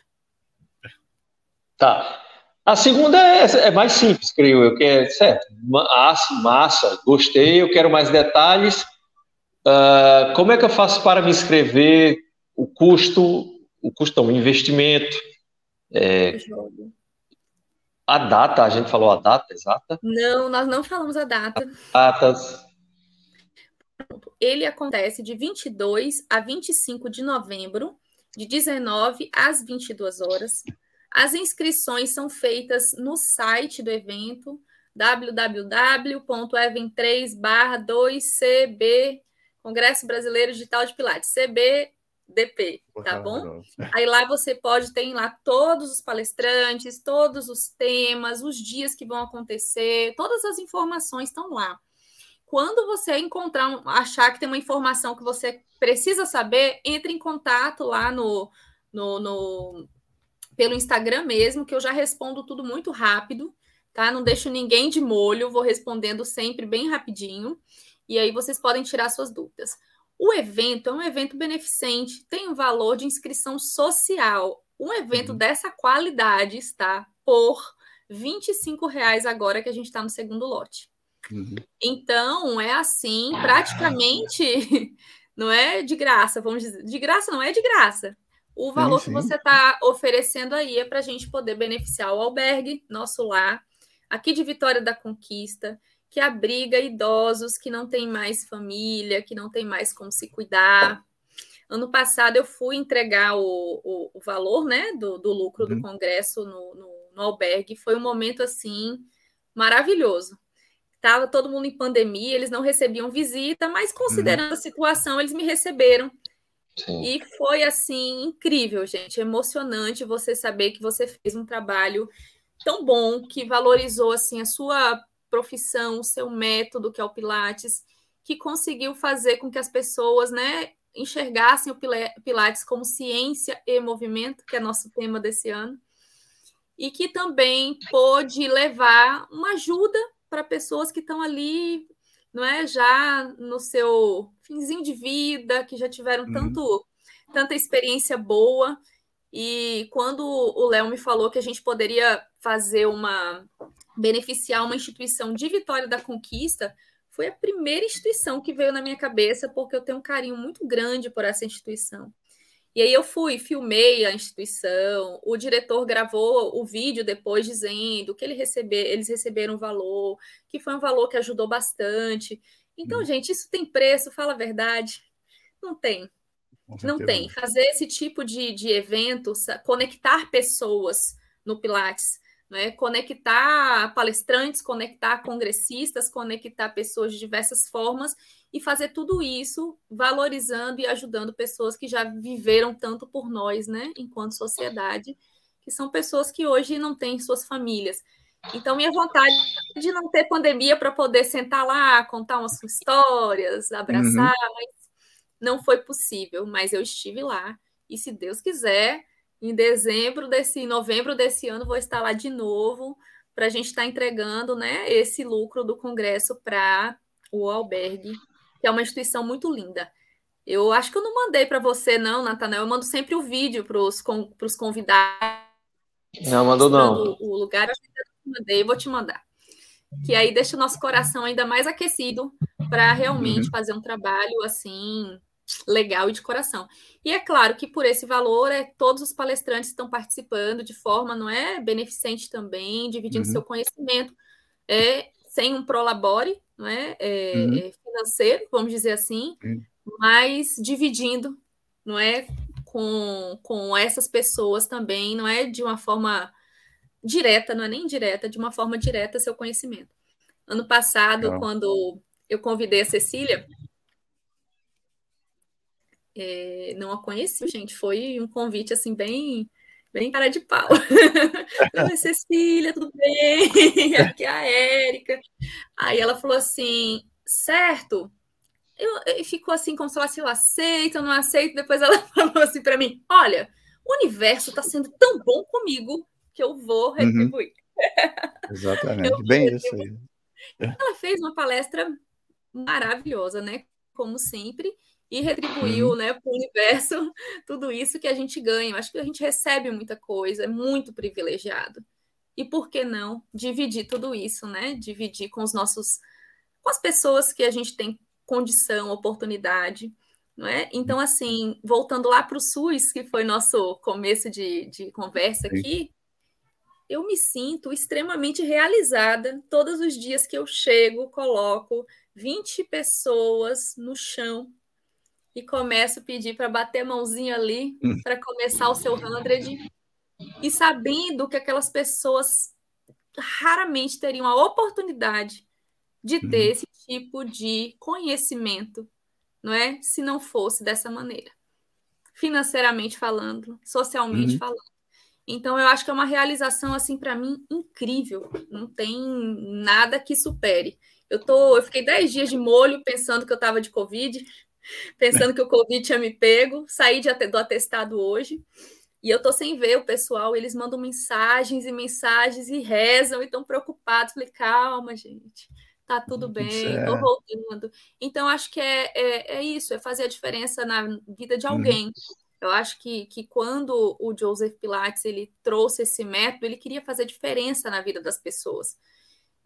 Tá. A segunda é, é, mais simples, creio eu, que é certo. Massa, massa, gostei, eu quero mais detalhes. Uh, como é que eu faço para me inscrever? O custo, o custo, o investimento. É, a data, a gente falou a data exata? Não, nós não falamos a data. Datas. Ele acontece de 22 a 25 de novembro, de 19 às 22 horas. As inscrições são feitas no site do evento www.event3/2cb Congresso Brasileiro Digital de Pilates, CBDP, tá bom? (laughs) Aí lá você pode ter lá todos os palestrantes, todos os temas, os dias que vão acontecer, todas as informações estão lá. Quando você encontrar, achar que tem uma informação que você precisa saber, entre em contato lá no, no, no pelo Instagram mesmo, que eu já respondo tudo muito rápido, tá? Não deixo ninguém de molho, vou respondendo sempre bem rapidinho. E aí vocês podem tirar suas dúvidas. O evento é um evento beneficente, tem um valor de inscrição social. Um evento uhum. dessa qualidade está por R$ reais agora que a gente está no segundo lote. Uhum. Então, é assim, praticamente, (laughs) não é de graça, vamos dizer. De graça não é de graça. O valor sim, sim. que você está oferecendo aí é para a gente poder beneficiar o albergue, nosso lar, aqui de Vitória da Conquista, que abriga idosos que não têm mais família, que não têm mais como se cuidar. Ano passado eu fui entregar o, o, o valor né, do, do lucro uhum. do congresso no, no, no albergue. Foi um momento assim maravilhoso. Estava todo mundo em pandemia, eles não recebiam visita, mas considerando uhum. a situação, eles me receberam. Sim. E foi assim incrível, gente, emocionante você saber que você fez um trabalho tão bom que valorizou assim a sua profissão, o seu método que é o Pilates, que conseguiu fazer com que as pessoas, né, enxergassem o Pilates como ciência e movimento, que é nosso tema desse ano, e que também pôde levar uma ajuda para pessoas que estão ali não é já no seu finzinho de vida, que já tiveram uhum. tanto tanta experiência boa. E quando o Léo me falou que a gente poderia fazer uma beneficiar uma instituição de Vitória da Conquista, foi a primeira instituição que veio na minha cabeça, porque eu tenho um carinho muito grande por essa instituição. E aí eu fui, filmei a instituição, o diretor gravou o vídeo depois dizendo que ele receber, eles receberam valor, que foi um valor que ajudou bastante. Então, hum. gente, isso tem preço, fala a verdade. Não tem. Não tem. Fazer esse tipo de, de evento, conectar pessoas no Pilates, né? conectar palestrantes, conectar congressistas, conectar pessoas de diversas formas e fazer tudo isso valorizando e ajudando pessoas que já viveram tanto por nós, né, enquanto sociedade, que são pessoas que hoje não têm suas famílias. Então, minha vontade de não ter pandemia para poder sentar lá, contar umas histórias, abraçar, uhum. mas não foi possível. Mas eu estive lá e, se Deus quiser, em dezembro desse, novembro desse ano, vou estar lá de novo para a gente estar tá entregando, né, esse lucro do congresso para o albergue que é uma instituição muito linda. Eu acho que eu não mandei para você, não, Natanael. Eu mando sempre o vídeo para os convidados. Não, mandou não. O, lugar, eu mandei, vou te mandar. Que aí deixa o nosso coração ainda mais aquecido para realmente uhum. fazer um trabalho assim legal e de coração. E é claro que por esse valor é todos os palestrantes estão participando de forma não é beneficente também, dividindo uhum. seu conhecimento, é sem um prolabore, não é, é, uhum. É financeiro, vamos dizer assim, uhum. mas dividindo, não é, com, com essas pessoas também, não é de uma forma direta, não é nem direta, de uma forma direta seu conhecimento. Ano passado, quando eu convidei a Cecília, é, não a conheci, gente, foi um convite assim bem bem cara de pau. (laughs) Oi, Cecília, tudo bem? (laughs) Aqui é a Érica. Aí ela falou assim, certo. Eu, e ficou assim, como se ela assim, eu aceito, eu não aceito. Depois ela (laughs) falou assim para mim, olha, o universo está sendo tão bom comigo que eu vou uhum. retribuir. Uhum. Exatamente, eu bem isso aí. Ela fez uma palestra maravilhosa, né? Como sempre e retribuiu uhum. né, para o universo (laughs) tudo isso que a gente ganha. Acho que a gente recebe muita coisa, é muito privilegiado. E por que não dividir tudo isso, né? Dividir com os nossos, com as pessoas que a gente tem condição, oportunidade. Não é? Então, assim, voltando lá para o SUS, que foi nosso começo de, de conversa aqui, eu me sinto extremamente realizada todos os dias que eu chego, coloco 20 pessoas no chão e começo a pedir para bater a mãozinha ali hum. para começar o seu hundred e sabendo que aquelas pessoas raramente teriam a oportunidade de ter uhum. esse tipo de conhecimento, não é? Se não fosse dessa maneira, financeiramente falando, socialmente uhum. falando. Então eu acho que é uma realização assim para mim incrível. Não tem nada que supere. Eu tô, eu fiquei 10 dias de molho pensando que eu estava de covid, pensando que o Covid tinha me pego, saí de, do atestado hoje. E eu tô sem ver o pessoal, eles mandam mensagens e mensagens e rezam e estão preocupados. Falei, calma, gente, tá tudo bem, tô voltando. Então, acho que é, é, é, isso, é fazer a diferença na vida de uhum. alguém. Uhum. Eu acho que, que quando o Joseph Pilates ele trouxe esse método, ele queria fazer diferença na vida das pessoas.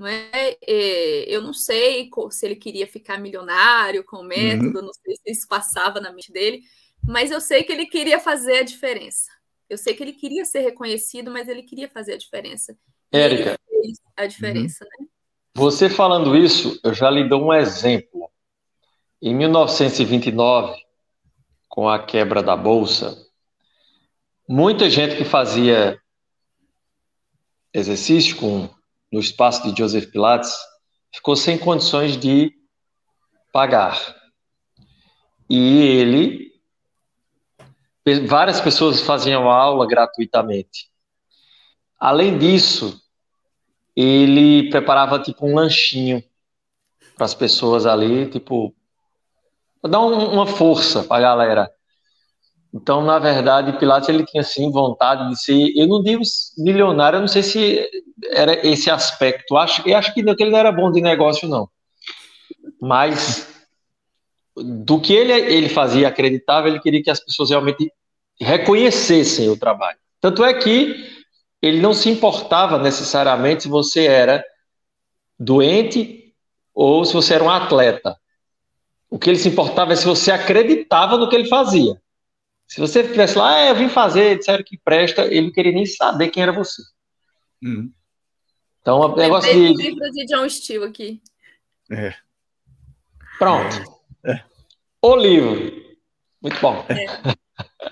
Não é? é? Eu não sei se ele queria ficar milionário com o método, uhum. não sei se isso passava na mente dele, mas eu sei que ele queria fazer a diferença. Eu sei que ele queria ser reconhecido, mas ele queria fazer a diferença. Érica, a diferença, uhum. né? Você falando isso, eu já lhe dou um exemplo. Em 1929, com a quebra da bolsa, muita gente que fazia exercício com no espaço de Joseph Pilates, ficou sem condições de pagar. E ele, várias pessoas faziam aula gratuitamente. Além disso, ele preparava tipo um lanchinho para as pessoas ali, tipo, para dar um, uma força para a galera. Então, na verdade, Pilates ele tinha sim vontade de ser, eu não digo milionário, eu não sei se era esse aspecto. Acho, eu acho que ele não era bom de negócio não. Mas do que ele, ele fazia, acreditava, ele queria que as pessoas realmente reconhecessem o trabalho. Tanto é que ele não se importava necessariamente se você era doente ou se você era um atleta. O que ele se importava é se você acreditava no que ele fazia. Se você tivesse lá, ah, eu vim fazer, disseram que presta, ele não queria nem saber quem era você. Uhum. Então, o negócio de. livro de John Steele aqui. É. Pronto. É. O livro. Muito bom. É.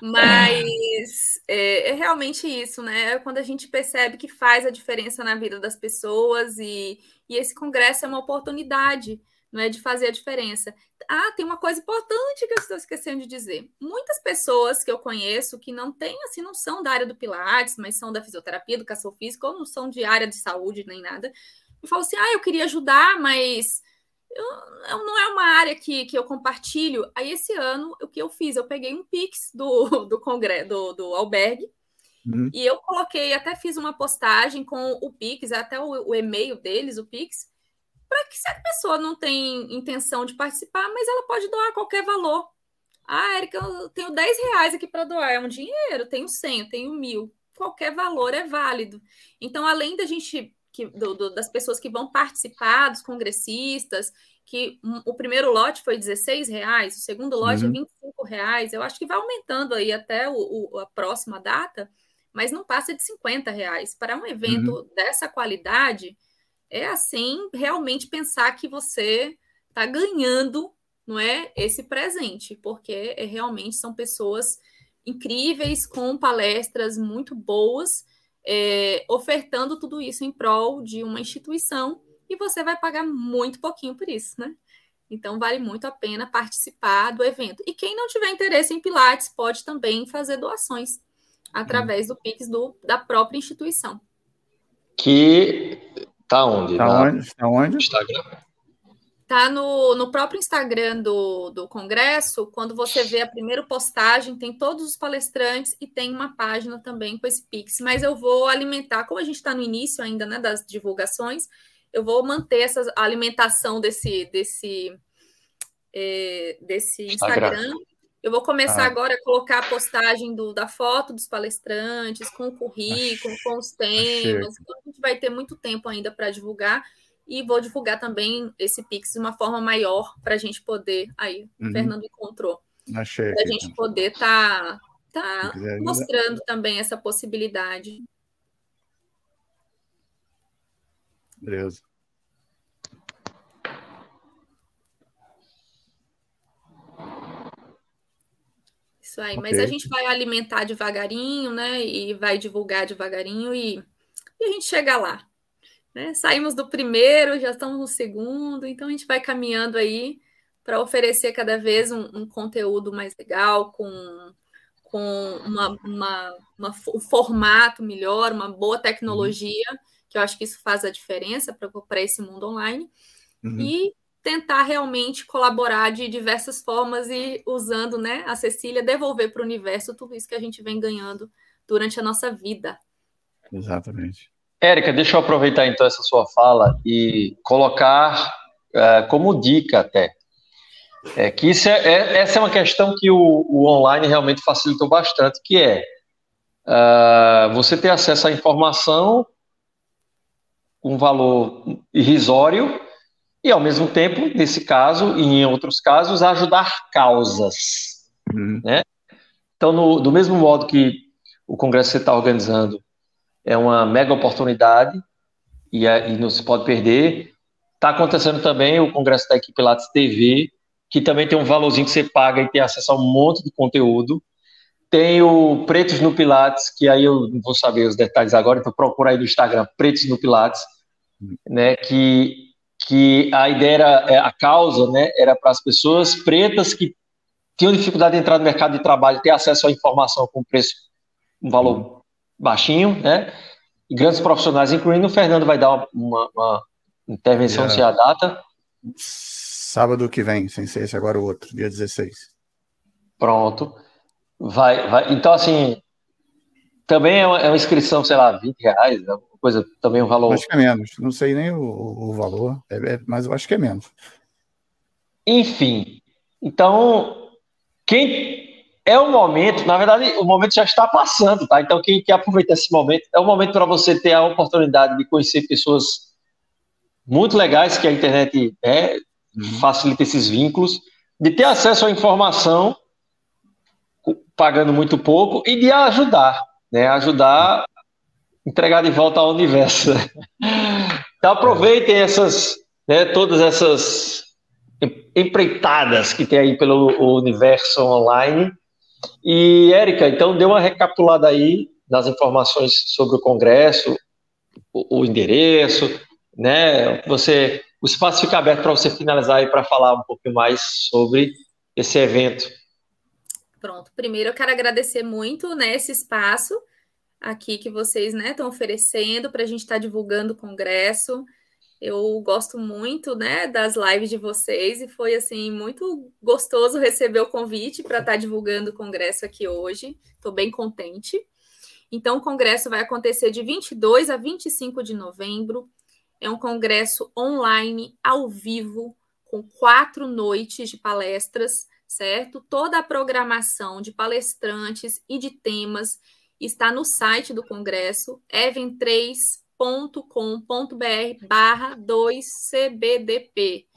Mas é, é, realmente isso, né? É quando a gente percebe que faz a diferença na vida das pessoas e, e esse congresso é uma oportunidade não é de fazer a diferença. Ah, tem uma coisa importante que eu estou esquecendo de dizer. Muitas pessoas que eu conheço que não têm, assim, não são da área do Pilates, mas são da fisioterapia, educação física, ou não são de área de saúde nem nada, me falam assim: ah, eu queria ajudar, mas eu, eu, não é uma área que, que eu compartilho. Aí, esse ano, o que eu fiz? Eu peguei um Pix do, (laughs) do congresso, do, do albergue, uhum. e eu coloquei, até fiz uma postagem com o Pix, até o, o e-mail deles, o Pix, para que se a pessoa não tem intenção de participar, mas ela pode doar qualquer valor. Ah, Erika, eu tenho 10 reais aqui para doar, é um dinheiro, tenho 100, eu tenho mil. Qualquer valor é válido. Então, além da gente, que, do, do, das pessoas que vão participar, dos congressistas, que um, o primeiro lote foi 16 reais, o segundo lote é uhum. é 25 reais, eu acho que vai aumentando aí até o, o, a próxima data, mas não passa de 50 reais. Para um evento uhum. dessa qualidade, é assim realmente pensar que você está ganhando, não é, esse presente, porque é, realmente são pessoas incríveis com palestras muito boas, é, ofertando tudo isso em prol de uma instituição e você vai pagar muito pouquinho por isso, né? Então vale muito a pena participar do evento. E quem não tiver interesse em Pilates pode também fazer doações. através do Pix do, da própria instituição. Que tá onde? Tá Na- onde? Tá onde? Instagram. Tá no, no próprio Instagram do, do Congresso, quando você vê a primeira postagem, tem todos os palestrantes e tem uma página também com esse Pix. Mas eu vou alimentar, como a gente está no início ainda né, das divulgações, eu vou manter essa alimentação desse, desse, eh, desse Instagram. Instagram. Eu vou começar Ah. agora a colocar a postagem do, da foto dos palestrantes, com o currículo, com os temas. Então, a gente vai ter muito tempo ainda para divulgar. E vou divulgar também esse Pix de uma forma maior para a gente poder. Aí, o Uhum. Fernando encontrou. Achei. Para a gente poder estar tá, tá ajuda. mostrando também essa possibilidade. Beleza. Isso aí, Ok. mas a gente vai alimentar devagarinho, né? E vai divulgar devagarinho e, e a gente chega lá. Né? Saímos do primeiro, já estamos no segundo, então a gente vai caminhando aí para oferecer cada vez um, um conteúdo mais legal, com, com uma, uma, uma- um formato melhor, uma boa tecnologia, que eu acho que isso faz a diferença para esse mundo online Uhum. e tentar realmente colaborar de diversas formas e usando, né, a Cecília devolver para o universo tudo isso que a gente vem ganhando durante a nossa vida. Exatamente. Érica, deixa eu aproveitar então essa sua fala e colocar eh, como dica até. É que isso é, é- essa é uma questão que o, o online realmente facilitou bastante, que é ah, você ter acesso à informação com um valor irrisório e, ao mesmo tempo, nesse caso e em outros casos, ajudar causas. Uhum. Então, no- do mesmo modo que o congresso que você está organizando é uma mega oportunidade e, é- e não se pode perder, está acontecendo também o congresso da equipe Lattes TV, que também tem um valorzinho que você paga e tem acesso a um monte de conteúdo. Tem o Pretos no Pilates, que aí eu não vou saber os detalhes agora, então procura aí no Instagram, Pretos no Pilates, né, que, que a ideia era, é, a causa, né, era para as pessoas pretas que tinham dificuldade de entrar no mercado de trabalho, ter acesso à informação com preço, um valor baixinho, né, e grandes profissionais, incluindo o Fernando vai dar uma, uma intervenção, Yeah. se é a data, Sábado que vem, sem ser esse agora o outro, dia 16. Pronto. Vai, vai. Então, assim, também é uma, é uma inscrição, sei lá, 20 reais, é uma coisa, também um valor. Acho que é menos. Não sei nem o, o valor, é- é- mas eu acho que é menos. Enfim, então, quem é o momento, na verdade, o momento já está passando, tá? Então, quem quer aproveitar esse momento, é o momento para você ter a oportunidade de conhecer pessoas muito legais que a internet é, facilita esses vínculos, de ter acesso à informação pagando muito pouco e de ajudar, né? Ajudar, entregar de volta ao universo. Então aproveitem essas, né, todas essas em- empreitadas que tem aí pelo universo online. E Érica, então dê uma recapitulada aí nas informações sobre o congresso, o, o endereço, né? Você, o espaço fica aberto para você finalizar aí para falar um pouquinho mais sobre esse evento. Pronto. Primeiro eu quero agradecer muito, né, esse espaço aqui que vocês, né, estão oferecendo para a gente estar divulgando o congresso. Eu gosto muito, né, das lives de vocês e foi assim muito gostoso receber o convite para estar divulgando o congresso aqui hoje. Estou bem contente. Então, o congresso vai acontecer de 22 a 25 de novembro. É um congresso online, ao vivo, com quatro noites de palestras, certo? Toda a programação de palestrantes e de temas está no site do congresso, even3.com.br barra 2cbdp.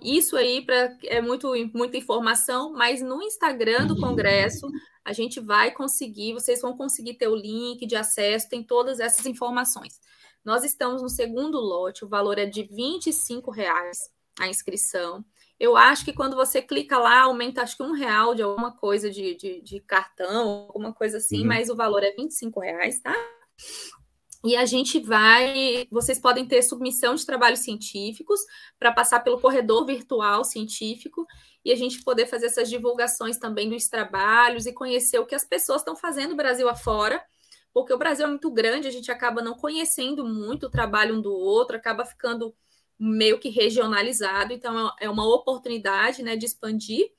Isso aí pra, é muito, muita informação, mas no Instagram do Congresso a gente vai conseguir, vocês vão conseguir ter o link de acesso, tem todas essas informações. Nós estamos no segundo lote, o valor é de 25 reais a inscrição. Eu acho que quando você clica lá, aumenta acho que um real de alguma coisa de, de, de cartão, alguma coisa assim, Uhum. mas o valor é 25 reais, tá? E a gente vai. Vocês podem ter submissão de trabalhos científicos para passar pelo corredor virtual científico e a gente poder fazer essas divulgações também dos trabalhos e conhecer o que as pessoas estão fazendo Brasil afora, porque o Brasil é muito grande, a gente acaba não conhecendo muito o trabalho um do outro, acaba ficando meio que regionalizado, então é uma oportunidade né, de expandir.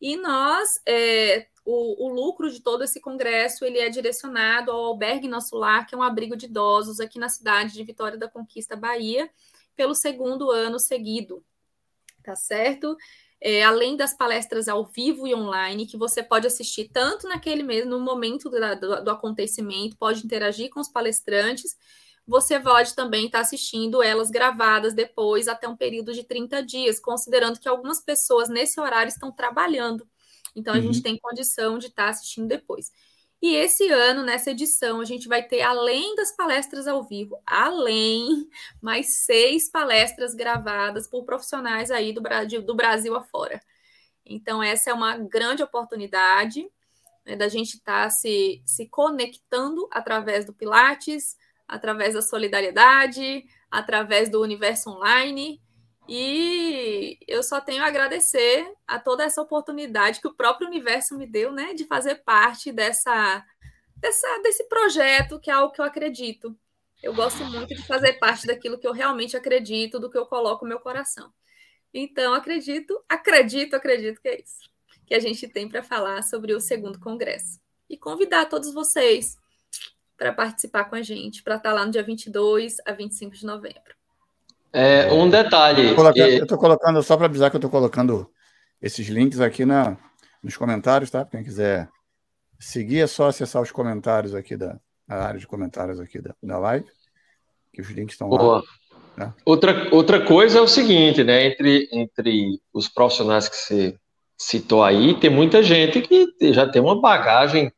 E nós é, o, o, lucro de todo esse congresso ele é direcionado ao Albergue Nosso Lar, que é um abrigo de idosos aqui na cidade de Vitória da Conquista, Bahia, pelo segundo ano seguido, tá certo? É, além das palestras ao vivo e online, que você pode assistir tanto naquele mesmo, no momento do, do acontecimento, pode interagir com os palestrantes, você pode também estar assistindo elas gravadas depois até um período de 30 dias, considerando que algumas pessoas nesse horário estão trabalhando. Então, a uhum. gente tem condição de estar tá assistindo depois. E esse ano, nessa edição, a gente vai ter, além das palestras ao vivo, além mais seis palestras gravadas por profissionais aí do Brasil, do Brasil afora. Então, essa é uma grande oportunidade né, da gente estar tá se, se conectando através do Pilates, através da solidariedade, através do universo online e eu só tenho a agradecer a toda essa oportunidade que o próprio universo me deu, né, de fazer parte dessa, dessa desse projeto que é algo que eu acredito. Eu gosto muito de fazer parte daquilo que eu realmente acredito, do que eu coloco no meu coração. Então, acredito, acredito, acredito que é isso que a gente tem para falar sobre o segundo congresso. E convidar todos vocês para participar com a gente, para estar lá no dia 22 a 25 de novembro. É, um detalhe. Eu estou colocando, só para avisar que eu estou colocando esses links aqui na, nos comentários, tá? Quem quiser seguir é só acessar os comentários aqui da a área de comentários aqui da, da live, que os links estão Boa. lá. Né? Outra, outra coisa é o seguinte, né? Entre, entre os profissionais que você citou aí, tem muita gente que já tem uma bagagem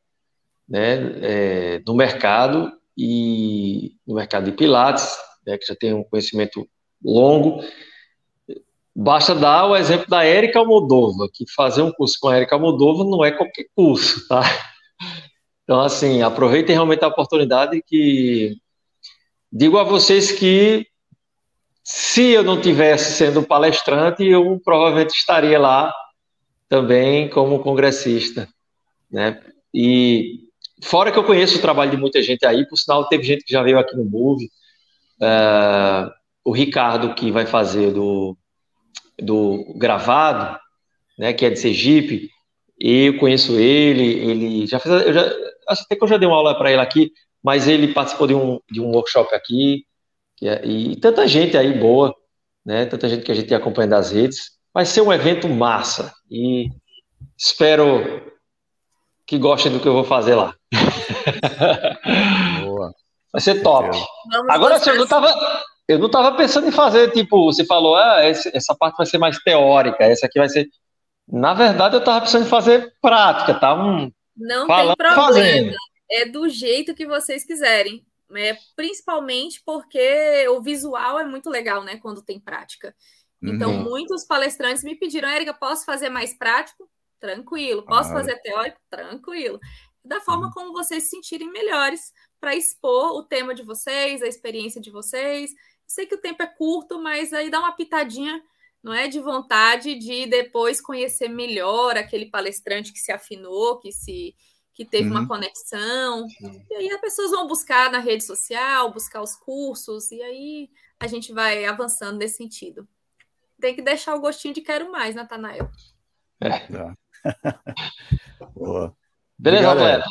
né, é, no mercado e no mercado de Pilates, né, que já tem um conhecimento longo. Basta dar o exemplo da Érica Almodova, que fazer um curso com a Érica Almodova não é qualquer curso, tá? Então, assim, aproveitem realmente a oportunidade que digo a vocês que se eu não tivesse sendo palestrante, eu provavelmente estaria lá também como congressista, né? E fora que eu conheço o trabalho de muita gente aí, por sinal teve gente que já veio aqui no Move, uh, o Ricardo, que vai fazer do, do gravado, né, que é de Sergipe, eu conheço ele, ele já fez, eu já, acho até que eu já dei uma aula para ele aqui, mas ele participou de um, de um workshop aqui, é, e tanta gente aí boa, né, tanta gente que a gente acompanha das redes, vai ser um evento massa, e espero que gostem do que eu vou fazer lá. Boa. Vai ser top. Agora, se eu não tava, eu não estava pensando em fazer, tipo, você falou, ah, essa parte vai ser mais teórica, essa aqui vai ser. Na verdade, eu estava pensando em fazer prática, tá? Um, não falando, tem problema. Fazendo. É do jeito que vocês quiserem. É, principalmente porque o visual é muito legal, né? Quando tem prática. Então, uhum. muitos palestrantes me pediram, Érica, posso fazer mais prático? Tranquilo. Posso ah. fazer teórico? Tranquilo. Da forma uhum. como vocês se sentirem melhores para expor o tema de vocês, a experiência de vocês Sei que o tempo é curto, mas aí dá uma pitadinha, não é? De vontade de depois conhecer melhor aquele palestrante que se afinou, que se que teve uhum. uma conexão. E aí as pessoas vão buscar na rede social, buscar os cursos, e aí a gente vai avançando nesse sentido. Tem que deixar o gostinho de quero mais, Natanael. É. (laughs) Boa. Beleza, Obrigado,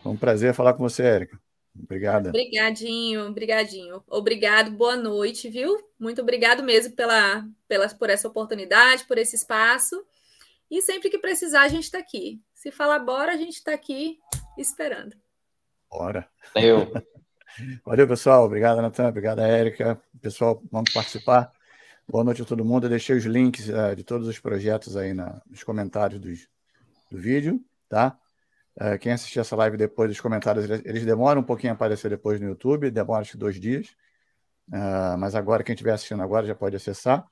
Foi um prazer falar com você, Érica. Obrigada. Obrigadinho, obrigadinho. Obrigado, boa noite, viu? Muito obrigado mesmo pela, pela, por essa oportunidade, por esse espaço. E sempre que precisar, a gente está aqui. Se falar bora, a gente está aqui esperando. Bora. Eu. (laughs) Valeu, pessoal. Obrigado, Natan. Obrigado, Érica. Pessoal, vamos participar. Boa noite a todo mundo. Eu deixei os links uh, de todos os projetos aí na, nos comentários dos, do vídeo, tá? Uh, quem assistir essa live depois, os comentários, eles demoram um pouquinho a aparecer depois no YouTube, demora acho que dois dias. Uh, mas agora, quem estiver assistindo agora já pode acessar.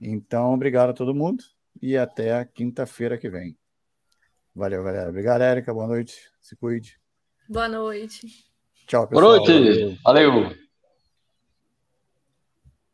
Então, obrigado a todo mundo e até quinta-feira que vem. Valeu, galera. Obrigado, Érica. Boa noite. Se cuide. Boa noite. Tchau, pessoal. Boa noite. Valeu. Valeu.